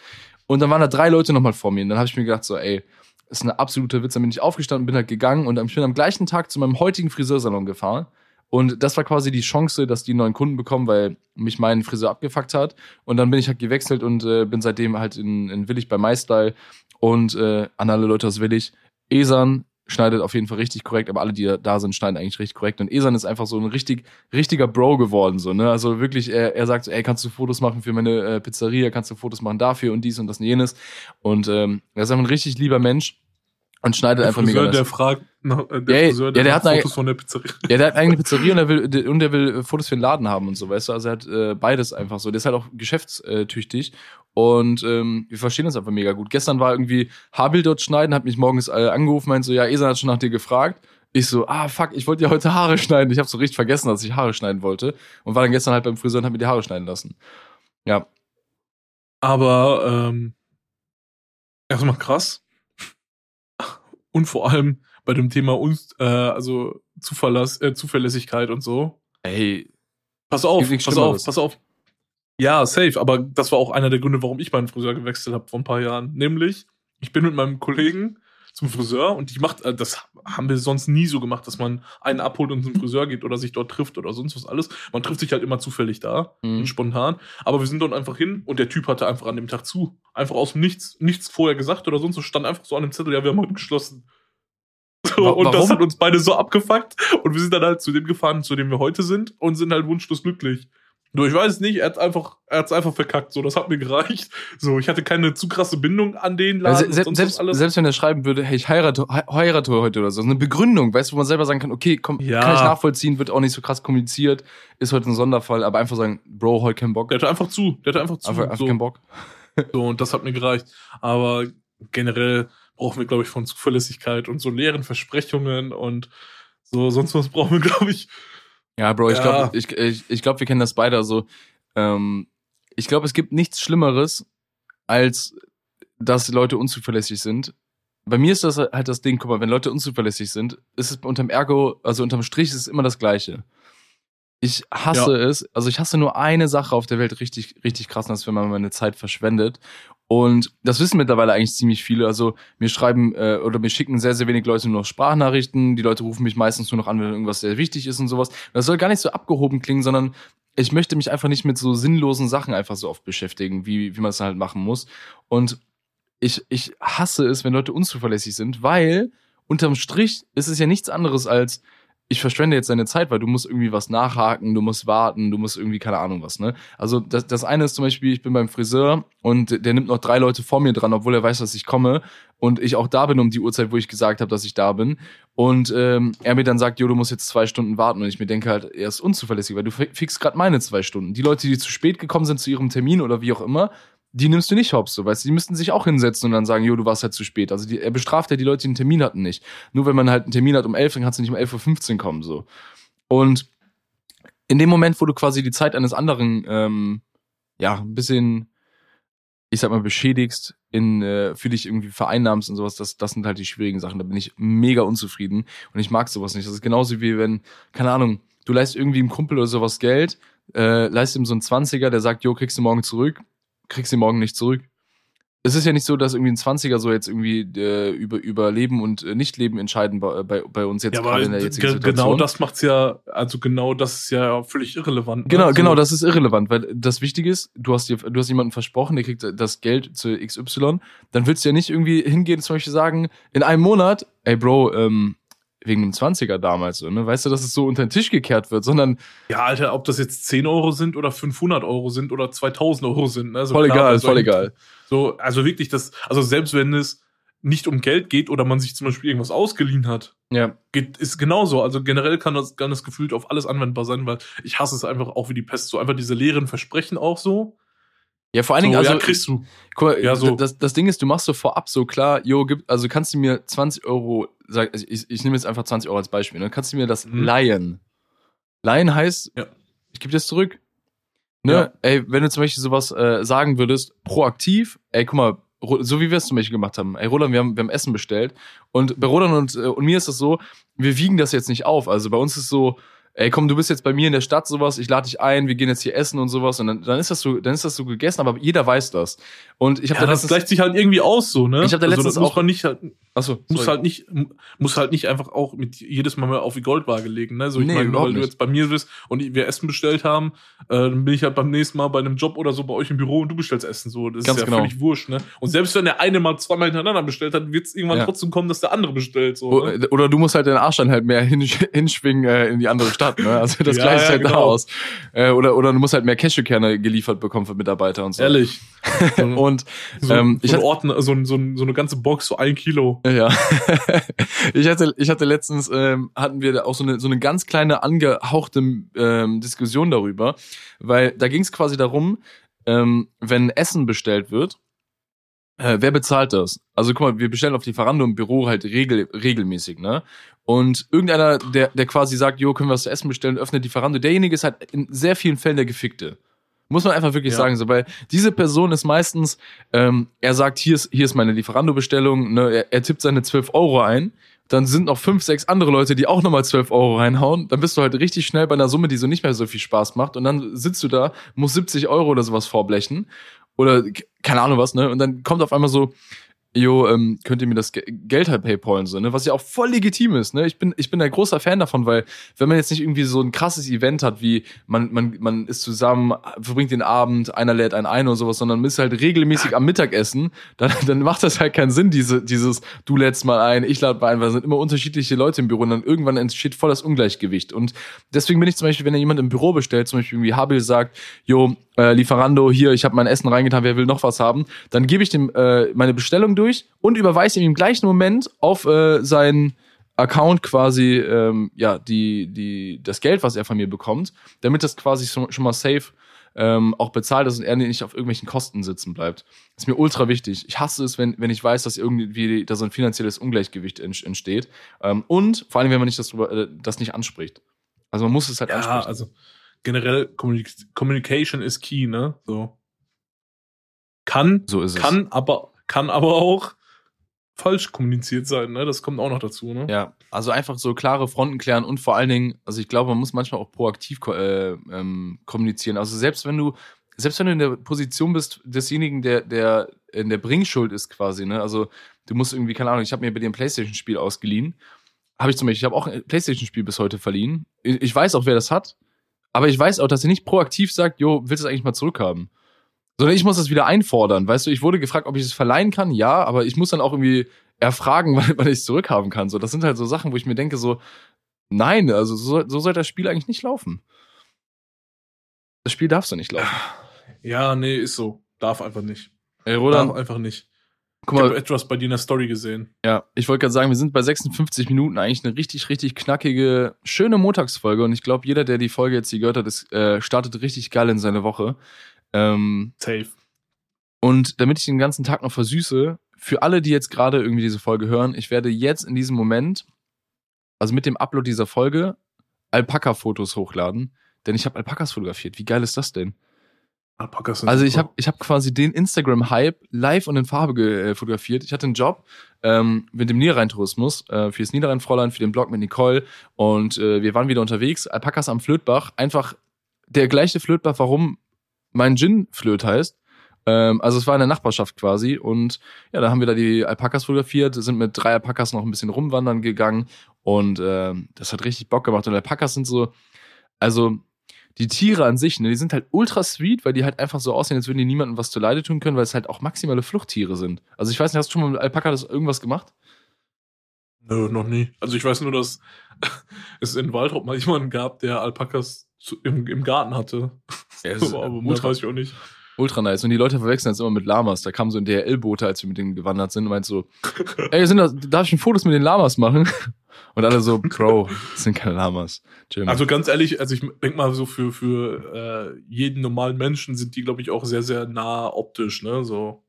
Und dann waren da drei Leute nochmal vor mir und dann habe ich mir gedacht so, ey, ist ein absoluter Witz. Dann bin ich aufgestanden, bin halt gegangen und ich bin am gleichen Tag zu meinem heutigen Friseursalon gefahren. Und das war quasi die Chance, dass die neuen Kunden bekommen, weil mich mein Friseur abgefuckt hat. Und dann bin ich halt gewechselt und äh, bin seitdem halt in, in Willig bei MyStyle. Und äh, an alle Leute aus Willig, Esan schneidet auf jeden Fall richtig korrekt, aber alle, die da- sind, schneiden eigentlich richtig korrekt. Und Esan ist einfach so ein richtig, richtiger Bro geworden, so, ne? Also wirklich, er, er sagt so, ey, kannst du Fotos machen für meine äh, Pizzeria, kannst du Fotos machen dafür und dies und das und jenes. Und ähm, er ist einfach ein richtig lieber Mensch und schneidet Der einfach Friseur, mega der nice. fragt, nach, äh, der Ja, Friseur, ja, der, der macht hat eine- Fotos von der Pizzeria. Ja, der hat eine eigene Pizzeria und der will, und der will äh, Fotos für den Laden haben und so, weißt du? Also er hat äh, beides einfach so. Der ist halt auch geschäftstüchtig und ähm, wir verstehen uns einfach mega gut. Gestern war irgendwie Habil dort schneiden, hat mich morgens äh, angerufen, meint so, ja, Esan hat schon nach dir gefragt. Ich so, ah fuck, ich wollte ja heute Haare schneiden. Ich habe so richtig vergessen, dass ich Haare schneiden wollte und war dann gestern halt beim Friseur und hab mir die Haare schneiden lassen. Ja, Aber ähm, erstmal krass. Und vor allem bei dem Thema uns, äh, also Zuverlass, äh, Zuverlässigkeit und so. ey, Pass auf, pass auf, pass auf. Ja, safe, aber das war auch einer der Gründe, warum ich meinen Friseur gewechselt habe vor ein paar Jahren. Nämlich, ich bin mit meinem Kollegen zum Friseur und ich mach, äh, das haben wir sonst nie so gemacht, dass man einen abholt und zum Friseur geht oder sich dort trifft oder sonst was alles. Man trifft sich halt immer zufällig da Mhm. und spontan. Aber wir sind dort einfach hin und der Typ hatte einfach an dem Tag zu. Einfach aus dem Nichts, nichts vorher gesagt oder sonst was, stand einfach so an dem Zettel, ja, wir haben heute geschlossen. So, und das hat uns beide so abgefuckt und wir sind dann halt zu dem gefahren, zu dem wir heute sind und sind halt wunschlos glücklich. Nur ich weiß es nicht, er hat einfach, er hat's einfach verkackt. So, das hat mir gereicht. So, ich hatte keine zu krasse Bindung an den Laden. Also, und se selbst, selbst wenn er schreiben würde, hey, ich heirate, he heirate heute oder so, so eine Begründung, weißt du, wo man selber sagen kann, okay, komm, Ja. kann ich nachvollziehen, wird auch nicht so krass kommuniziert, ist heute ein Sonderfall, aber einfach sagen, Bro, heute keinen Bock, der hatte einfach zu, der hatte einfach zu. einfach, einfach so, keinen Bock. so, und das hat mir gereicht. Aber generell brauchen wir, glaube ich, von Zuverlässigkeit und so leeren Versprechungen und so, sonst was brauchen wir, glaube ich. Ja, Bro, ich Ja. glaube, ich, ich, ich glaub, wir kennen das beide. Also, ähm, ich glaube, es gibt nichts Schlimmeres, als dass Leute unzuverlässig sind. Bei mir ist das halt das Ding, guck mal, wenn Leute unzuverlässig sind, ist es unterm Ergo, also unterm Strich ist es immer das Gleiche. Ich hasse es, also ich hasse nur eine Sache auf der Welt richtig, richtig krass, und das ist, wenn man meine Zeit verschwendet. Und das wissen mittlerweile eigentlich ziemlich viele. Also mir schreiben äh, oder mir schicken sehr, sehr wenig Leute nur noch Sprachnachrichten. Die Leute rufen mich meistens nur noch an, wenn irgendwas sehr wichtig ist und sowas. Das soll gar nicht so abgehoben klingen, sondern ich möchte mich einfach nicht mit so sinnlosen Sachen einfach so oft beschäftigen, wie, wie man es halt machen muss. Und ich, ich hasse es, wenn Leute unzuverlässig sind, weil unterm Strich ist es ja nichts anderes als, ich verschwende jetzt deine Zeit, weil du musst irgendwie was nachhaken, du musst warten, du musst irgendwie, keine Ahnung was, ne? Also das, das eine ist zum Beispiel, ich bin beim Friseur und der nimmt noch drei Leute vor mir dran, obwohl er weiß, dass ich komme und ich auch da bin um die Uhrzeit, wo ich gesagt habe, dass ich da bin. Und ähm, er mir dann sagt, jo, du musst jetzt zwei Stunden warten und ich mir denke halt, er ist unzuverlässig, weil du fi- fixst gerade meine zwei Stunden. Die Leute, die zu spät gekommen sind zu ihrem Termin oder wie auch immer, die nimmst du nicht hops, so, weißt du, die müssten sich auch hinsetzen und dann sagen, jo, du warst halt zu spät. Also die, er bestraft ja die Leute, die einen Termin hatten, nicht. Nur wenn man halt einen Termin hat um 11, dann kannst du nicht um 11.15 Uhr kommen, so. Und in dem Moment, wo du quasi die Zeit eines anderen, ähm, ja, ein bisschen, ich sag mal, beschädigst, in, äh, für dich irgendwie vereinnahmst und sowas, das, das sind halt die schwierigen Sachen. Da bin ich mega unzufrieden und ich mag sowas nicht. Das ist genauso wie wenn, keine Ahnung, du leist irgendwie einem Kumpel oder sowas Geld, äh, leist ihm so einen 20er, der sagt, jo, kriegst du morgen zurück, kriegst du morgen nicht zurück. Es ist ja nicht so, dass irgendwie ein 20er so jetzt irgendwie äh, über, über Leben und äh, Nichtleben entscheiden bei, bei, bei uns jetzt Ja, gerade in der jetzigen ge- Situation. genau das macht's ja, also genau das ist ja völlig irrelevant. ne? Genau, So, genau, das ist irrelevant, weil das Wichtige ist, du hast dir, du hast jemanden versprochen, der kriegt das Geld zu XY, dann willst du ja nicht irgendwie hingehen, zum Beispiel sagen, in einem Monat, ey Bro, ähm, wegen dem 20er damals, so, ne, weißt du, dass es so unter den Tisch gekehrt wird, sondern Ja, Alter, ob das jetzt 10 Euro sind oder 500 Euro sind oder 2000 Euro sind. Ne? So voll klar, egal, ist voll egal. So, also wirklich, das, also selbst wenn es nicht um Geld geht oder man sich zum Beispiel irgendwas ausgeliehen hat, Ja, geht, ist genauso. Also generell kann das, kann das gefühlt auf alles anwendbar sein, weil ich hasse es einfach auch wie die Pest. So einfach diese leeren Versprechen auch so. Ja, vor allen so Dingen, also, ja, kriegst du. guck mal, ja, so. das, das Ding ist, du machst so vorab so klar, jo, gib, also kannst du mir 20 Euro, sag, also ich, ich nehme jetzt einfach 20 Euro als Beispiel, ne, kannst du mir das Mhm. leihen? Leihen heißt, Ja. ich gebe das zurück. Ne? Ja. Ey, wenn du zum Beispiel sowas äh, sagen würdest, proaktiv, ey, guck mal, so wie wir es zum Beispiel gemacht haben. Ey, Roland, wir haben, wir haben Essen bestellt. Und bei Roland und, äh, und mir ist das so, wir wiegen das jetzt nicht auf. Also bei uns ist so, ey, komm, du bist jetzt bei mir in der Stadt sowas, ich lade dich ein, wir gehen jetzt hier essen und sowas. Und dann, dann ist das so, dann ist das so gegessen, aber jeder weiß das. Und ich habe Ja, da das letztens, gleicht sich halt irgendwie aus, so, ne? Ich hab da also, letztens das muss auch- man nicht halt, achso, muss sorry. halt nicht, muss halt nicht einfach auch mit jedes Mal mal auf die Goldwaage legen, ne? So, ich Nee, meine, weil du nicht. jetzt bei mir bist und wir Essen bestellt haben, äh, dann bin ich halt beim nächsten Mal bei einem Job oder so bei euch im Büro und du bestellst Essen, so. Das Ganz ist ja genau. völlig wurscht, ne? Und selbst wenn der eine mal zweimal hintereinander bestellt hat, wird es irgendwann Ja. trotzdem kommen, dass der andere bestellt, so. Ne? Oder du musst halt deinen Arsch dann halt mehr hinsch hinschwingen äh, in die andere Stadt, ne? Also das Ja, gleicht ja, halt da genau. aus. Äh, oder, oder du musst halt mehr Cashewkerne geliefert bekommen für Mitarbeiter und so. Ehrlich. Und so, ähm, ich so, ein hatte- Ordner, so, so, so eine ganze Box, so ein Kilo. Ja. ich hatte, ich hatte letztens, ähm, hatten wir da auch so eine, so eine ganz kleine angehauchte ähm, Diskussion darüber, weil da ging es quasi darum, ähm, wenn Essen bestellt wird, äh, wer bezahlt das? Also guck mal, wir bestellen auf Lieferando im Büro halt regel, regelmäßig, ne? Und irgendeiner, der, der quasi sagt, jo, können wir was zu essen bestellen, öffnet die Veranda, derjenige ist halt in sehr vielen Fällen der Gefickte. Muss man einfach wirklich Ja. sagen, so, weil diese Person ist meistens, ähm, er sagt, hier ist, hier ist meine Lieferando-Bestellung, ne, er, er tippt seine 12 Euro ein, dann sind noch fünf, sechs andere Leute, die auch nochmal 12 Euro reinhauen, dann bist du halt richtig schnell bei einer Summe, die so nicht mehr so viel Spaß macht. Und dann sitzt du da, musst 70 Euro oder sowas vorblechen. Oder keine Ahnung was, ne, und dann kommt auf einmal so, jo, ähm, könnt ihr mir das Ge Geld halt paypalen, so, ne? Was ja auch voll legitim ist, ne? Ich bin, ich bin ein großer Fan davon, weil wenn man jetzt nicht irgendwie so ein krasses Event hat, wie man, man, man ist zusammen, verbringt den Abend, einer lädt einen ein oder sowas, sondern man ist halt regelmäßig am Mittagessen, dann, dann macht das halt keinen Sinn, diese, dieses, du lädst mal ein, ich lade mal ein, weil es sind immer unterschiedliche Leute im Büro und dann irgendwann entsteht voll das Ungleichgewicht. Und deswegen bin ich zum Beispiel, wenn ja jemand im Büro bestellt, zum Beispiel irgendwie Habil sagt, jo, äh, Lieferando, hier, ich habe mein Essen reingetan, wer will noch was haben, dann gebe ich dem äh, meine Bestellung durch und überweise ihm im gleichen Moment auf äh, seinen Account quasi ähm, ja die die das Geld, was er von mir bekommt, damit das quasi schon, schon mal safe ähm, auch bezahlt ist und er nicht auf irgendwelchen Kosten sitzen bleibt. ist mir ultra wichtig. Ich hasse es, wenn, wenn ich weiß, dass irgendwie da so ein finanzielles Ungleichgewicht ent- entsteht. Ähm, und vor allem, wenn man nicht das, drüber, äh, das nicht anspricht. Also man muss es halt Ja, ansprechen. also generell Communic- Communication ist key, ne? So. Kann, so ist es. kann aber, kann aber auch falsch kommuniziert sein, ne? Das kommt auch noch dazu, ne? Ja, also einfach so klare Fronten klären und vor allen Dingen, also ich glaube, man muss manchmal auch proaktiv äh, ähm, kommunizieren. Also selbst wenn du, selbst wenn du in der Position bist desjenigen, der, der in der Bringschuld ist quasi, ne? Also du musst irgendwie, keine Ahnung, ich habe mir bei dir ein Playstation-Spiel ausgeliehen. Habe ich zum Beispiel, ich habe auch ein Playstation-Spiel bis heute verliehen. Ich weiß auch, wer das hat, aber ich weiß auch, dass er nicht proaktiv sagt, jo, willst du es eigentlich mal zurückhaben? Sondern ich muss das wieder einfordern. Weißt du, ich wurde gefragt, ob ich es verleihen kann. Ja, aber ich muss dann auch irgendwie erfragen, wann, wann ich es zurückhaben kann. So, das sind halt so Sachen, wo ich mir denke, so, nein, also so, so soll das Spiel eigentlich nicht laufen. Das Spiel darfst du nicht laufen. Ja, nee, ist so. Darf einfach nicht. Ey, Darf Roland, einfach nicht. Guck Ich habe mal, etwas bei dir in der Story gesehen. ja, ich wollte gerade sagen, wir sind bei 56 Minuten eigentlich eine richtig, richtig knackige, schöne Montagsfolge und ich glaube, jeder, der die Folge jetzt hier gehört hat, ist, äh, startet richtig geil in seine Woche. Ähm, Safe. Und damit ich den ganzen Tag noch versüße, für alle, die jetzt gerade irgendwie diese Folge hören, ich werde jetzt in diesem Moment, also mit dem Upload dieser Folge, Alpaka-Fotos hochladen, denn ich habe Alpakas fotografiert. Wie geil ist das denn? Alpakas sind Also ich habe ich hab quasi den Instagram-Hype live und in Farbe äh, fotografiert. Ich hatte einen Job ähm, mit dem Niederrhein-Tourismus äh, fürs Niederrhein-Fräulein, für den Blog mit Nicole und äh, wir waren wieder unterwegs. Alpakas am Flötbach, einfach der gleiche Flötbach, warum mein Gin Flöt heißt. Ähm, also es war in der Nachbarschaft quasi und ja, da haben wir da die Alpakas fotografiert, sind mit drei Alpakas noch ein bisschen rumwandern gegangen und ähm, das hat richtig Bock gemacht. Und Alpakas sind so, also die Tiere an sich, ne, die sind halt ultra sweet, weil die halt einfach so aussehen, als würden die niemandem was zu Leide tun können, weil es halt auch maximale Fluchttiere sind. Also ich weiß nicht, hast du schon mal mit Alpaka das irgendwas gemacht? Nö, noch nie. Also ich weiß nur, dass es in Waldrop mal jemanden gab, der Alpakas im, im Garten hatte. Ja, aber mehr weiß ich auch nicht. Ultra nice. Und die Leute verwechseln das immer mit Lamas. Da kam so ein DRL-Bote, als wir mit denen gewandert sind und meint so, ey, sind das, darf ich ein Fotos mit den Lamas machen? Und alle so, Bro, das sind keine Lamas. Mal. Also ganz ehrlich, also ich denk mal so für, für äh, jeden normalen Menschen sind die, glaube ich, auch sehr, sehr nah optisch, ne? So.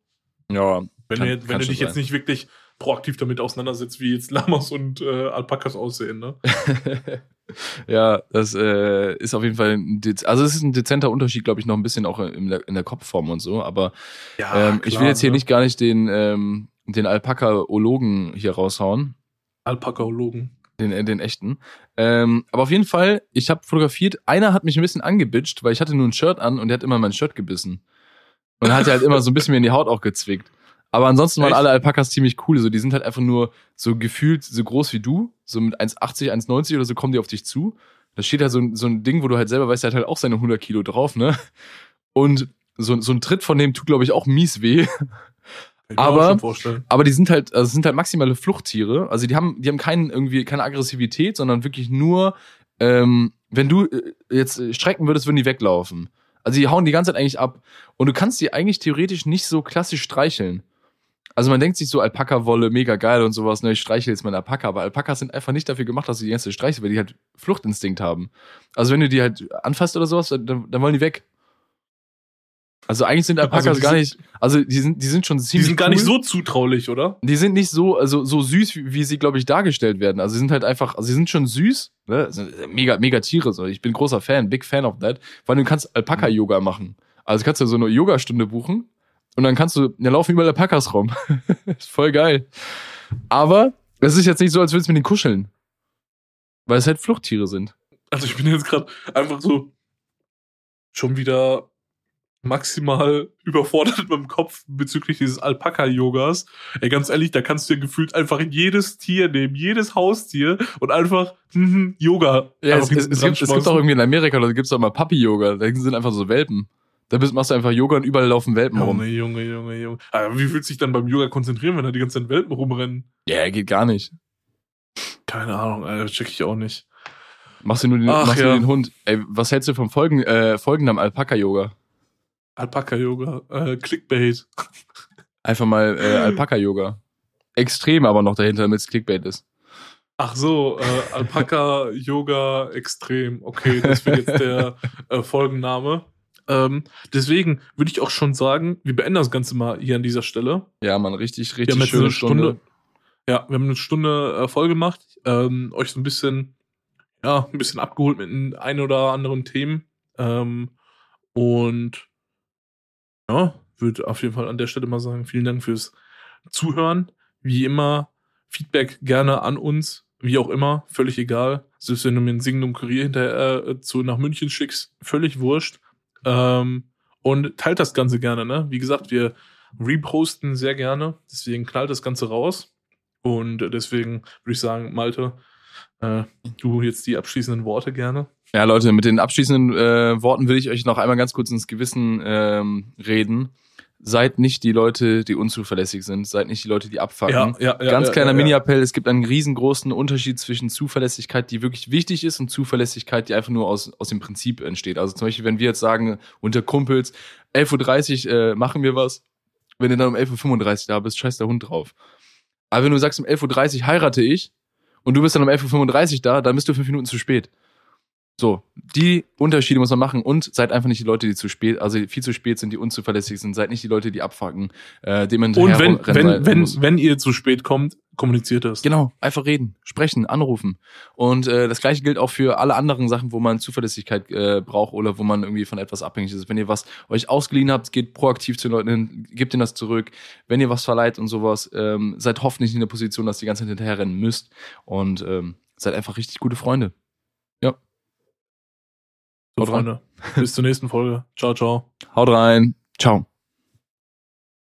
ja, Wenn, Kann- du, wenn du dich jetzt sein. nicht wirklich proaktiv damit auseinandersetzt, wie jetzt Lamas und äh, Alpakas aussehen, ne? ja, das äh, ist auf jeden Fall ein, also es ist ein dezenter Unterschied, glaube ich, noch ein bisschen auch in der, in der Kopfform und so. Aber Ja, ähm, ich will jetzt hier nicht gar nicht den, ähm, den Alpaka-Ologen hier raushauen. Alpakaologen. Den, äh, den echten. Ähm, aber auf jeden Fall, ich habe fotografiert. Einer hat mich ein bisschen angebitscht, weil ich hatte nur ein Shirt an und der hat immer mein Shirt gebissen. Und hat halt immer so ein bisschen mir in die Haut auch gezwickt. Aber ansonsten waren Echt? alle Alpakas ziemlich cool. So, die sind halt einfach nur so gefühlt so groß wie du. So mit 1,80, 1,90 oder so kommen die auf dich zu. Da steht halt so, ein- so ein Ding, wo du halt selber weißt, der hat halt auch seine 100 Kilo drauf, ne? Und so, so ein Tritt von dem tut, glaube ich, auch mies weh. Aber-. Aber die sind halt, also es sind halt maximale Fluchttiere. Also die haben, die haben keinen irgendwie keine Aggressivität, sondern wirklich nur, ähm, wenn du äh, jetzt äh, strecken würdest, würden die weglaufen. Also die hauen die ganze Zeit eigentlich ab. Und du kannst die eigentlich theoretisch nicht so klassisch streicheln. Also man denkt sich so, Alpaka-Wolle, mega geil und sowas, ne, ich streichel jetzt mal einen Alpaka, aber Alpakas sind einfach nicht dafür gemacht, dass du die ganze Zeit weil die halt Fluchtinstinkt haben. Also wenn du die halt anfasst oder sowas, dann, dann wollen die weg. Also eigentlich sind Alpakas Also die gar sind- nicht, also die sind, die sind schon Die ziemlich sind gar cool. nicht so zutraulich, oder? Die sind nicht so, also so süß, wie, wie sie, glaube ich, dargestellt werden. Also sie sind halt einfach, also sie sind schon süß, ne? Mega, mega Tiere. So. Ich bin großer Fan, big fan of that. Weil du kannst Alpaka-Yoga machen. Also kannst du so eine Yogastunde buchen und dann kannst du, da laufen überall Alpakas rum. ist voll geil. Aber es ist jetzt nicht so, als würdest du mit denen kuscheln. Weil es halt Fluchttiere sind. Also ich bin jetzt gerade einfach so schon wieder maximal überfordert mit dem Kopf bezüglich dieses Alpaka-Yogas. Ey, ganz ehrlich, da kannst du dir gefühlt einfach jedes Tier nehmen, jedes Haustier und einfach mhm, Yoga. Ja, es, einfach es, es, gibt, es gibt auch irgendwie in Amerika, da gibt es auch mal Papi-Yoga. Da sind einfach so Welpen. Da bist, machst du einfach Yoga und überall laufen Welpen rum. Junge, Junge, Junge, Junge. Aber wie fühlt sich dann beim Yoga konzentrieren, wenn da die ganze Zeit Welpen rumrennen? Ja, geht gar nicht. Keine Ahnung, Alter, check ich auch nicht. Machst du nur den, Ach machst ja. den Hund. Ey, was hältst du vom Folgen, äh, Folgennamen Alpaka-Yoga? Alpaka-Yoga, äh, Clickbait. Einfach mal äh, Alpaka-Yoga. Extrem aber noch dahinter, damit es Clickbait ist. Ach so, äh, Alpaka Yoga Extrem. Okay, das wird jetzt der äh, Folgenname. Ähm, deswegen würde ich auch schon sagen, wir beenden das Ganze mal hier an dieser Stelle. Ja, man, richtig, Wir richtig haben jetzt schöne eine Stunde. Stunde. Ja, wir haben eine Stunde äh, voll gemacht, ähm, euch so ein bisschen, ja, ein bisschen abgeholt mit den ein oder anderen Themen. Ähm, und ja, würde auf jeden Fall an der Stelle mal sagen, vielen Dank fürs Zuhören. Wie immer, Feedback gerne an uns, wie auch immer, völlig egal. Selbst wenn du mir einen Signum Kurier hinterher äh, zu nach München schickst, völlig wurscht. Ähm, und teilt das Ganze gerne, ne? Wie gesagt, wir reposten sehr gerne, deswegen knallt das Ganze raus. Und deswegen würde ich sagen, Malte, äh, du jetzt die abschließenden Worte gerne. Ja, Leute, mit den abschließenden äh, Worten will ich euch noch einmal ganz kurz ins Gewissen ähm, reden. Seid nicht die Leute, die unzuverlässig sind. Seid nicht die Leute, die abfacken. ja, ja, Ganz ja, kleiner ja, ja. Mini-Appell, es gibt einen riesengroßen Unterschied zwischen Zuverlässigkeit, die wirklich wichtig ist, und Zuverlässigkeit, die einfach nur aus, aus dem Prinzip entsteht. Also zum Beispiel, wenn wir jetzt sagen, unter Kumpels, 11.30 Uhr äh, machen wir was, wenn du dann um 11.35 Uhr da bist, scheiß der Hund drauf. Aber wenn du sagst, um 11.30 Uhr heirate ich, und du bist dann um 11.35 Uhr da, dann bist du fünf Minuten zu spät. So, die Unterschiede muss man machen und seid einfach nicht die Leute, die zu spät, also viel zu spät sind, die unzuverlässig sind. Seid nicht die Leute, die abfacken, äh, dem Und wenn, wenn, wenn, muss. wenn ihr zu spät kommt, kommuniziert das. Genau, einfach reden, sprechen, anrufen. Und äh, das gleiche gilt auch für alle anderen Sachen, wo man Zuverlässigkeit äh, braucht oder wo man irgendwie von etwas abhängig ist. Wenn ihr was euch ausgeliehen habt, geht proaktiv zu den Leuten hin, gebt ihnen das zurück. Wenn ihr was verleiht und sowas, ähm, seid hoffentlich nicht in der Position, dass ihr die ganze Zeit hinterher rennen müsst. Und ähm, seid einfach richtig gute Freunde. So, Haut rein. Freunde. Bis zur nächsten Folge. Ciao, ciao. Haut rein. Ciao.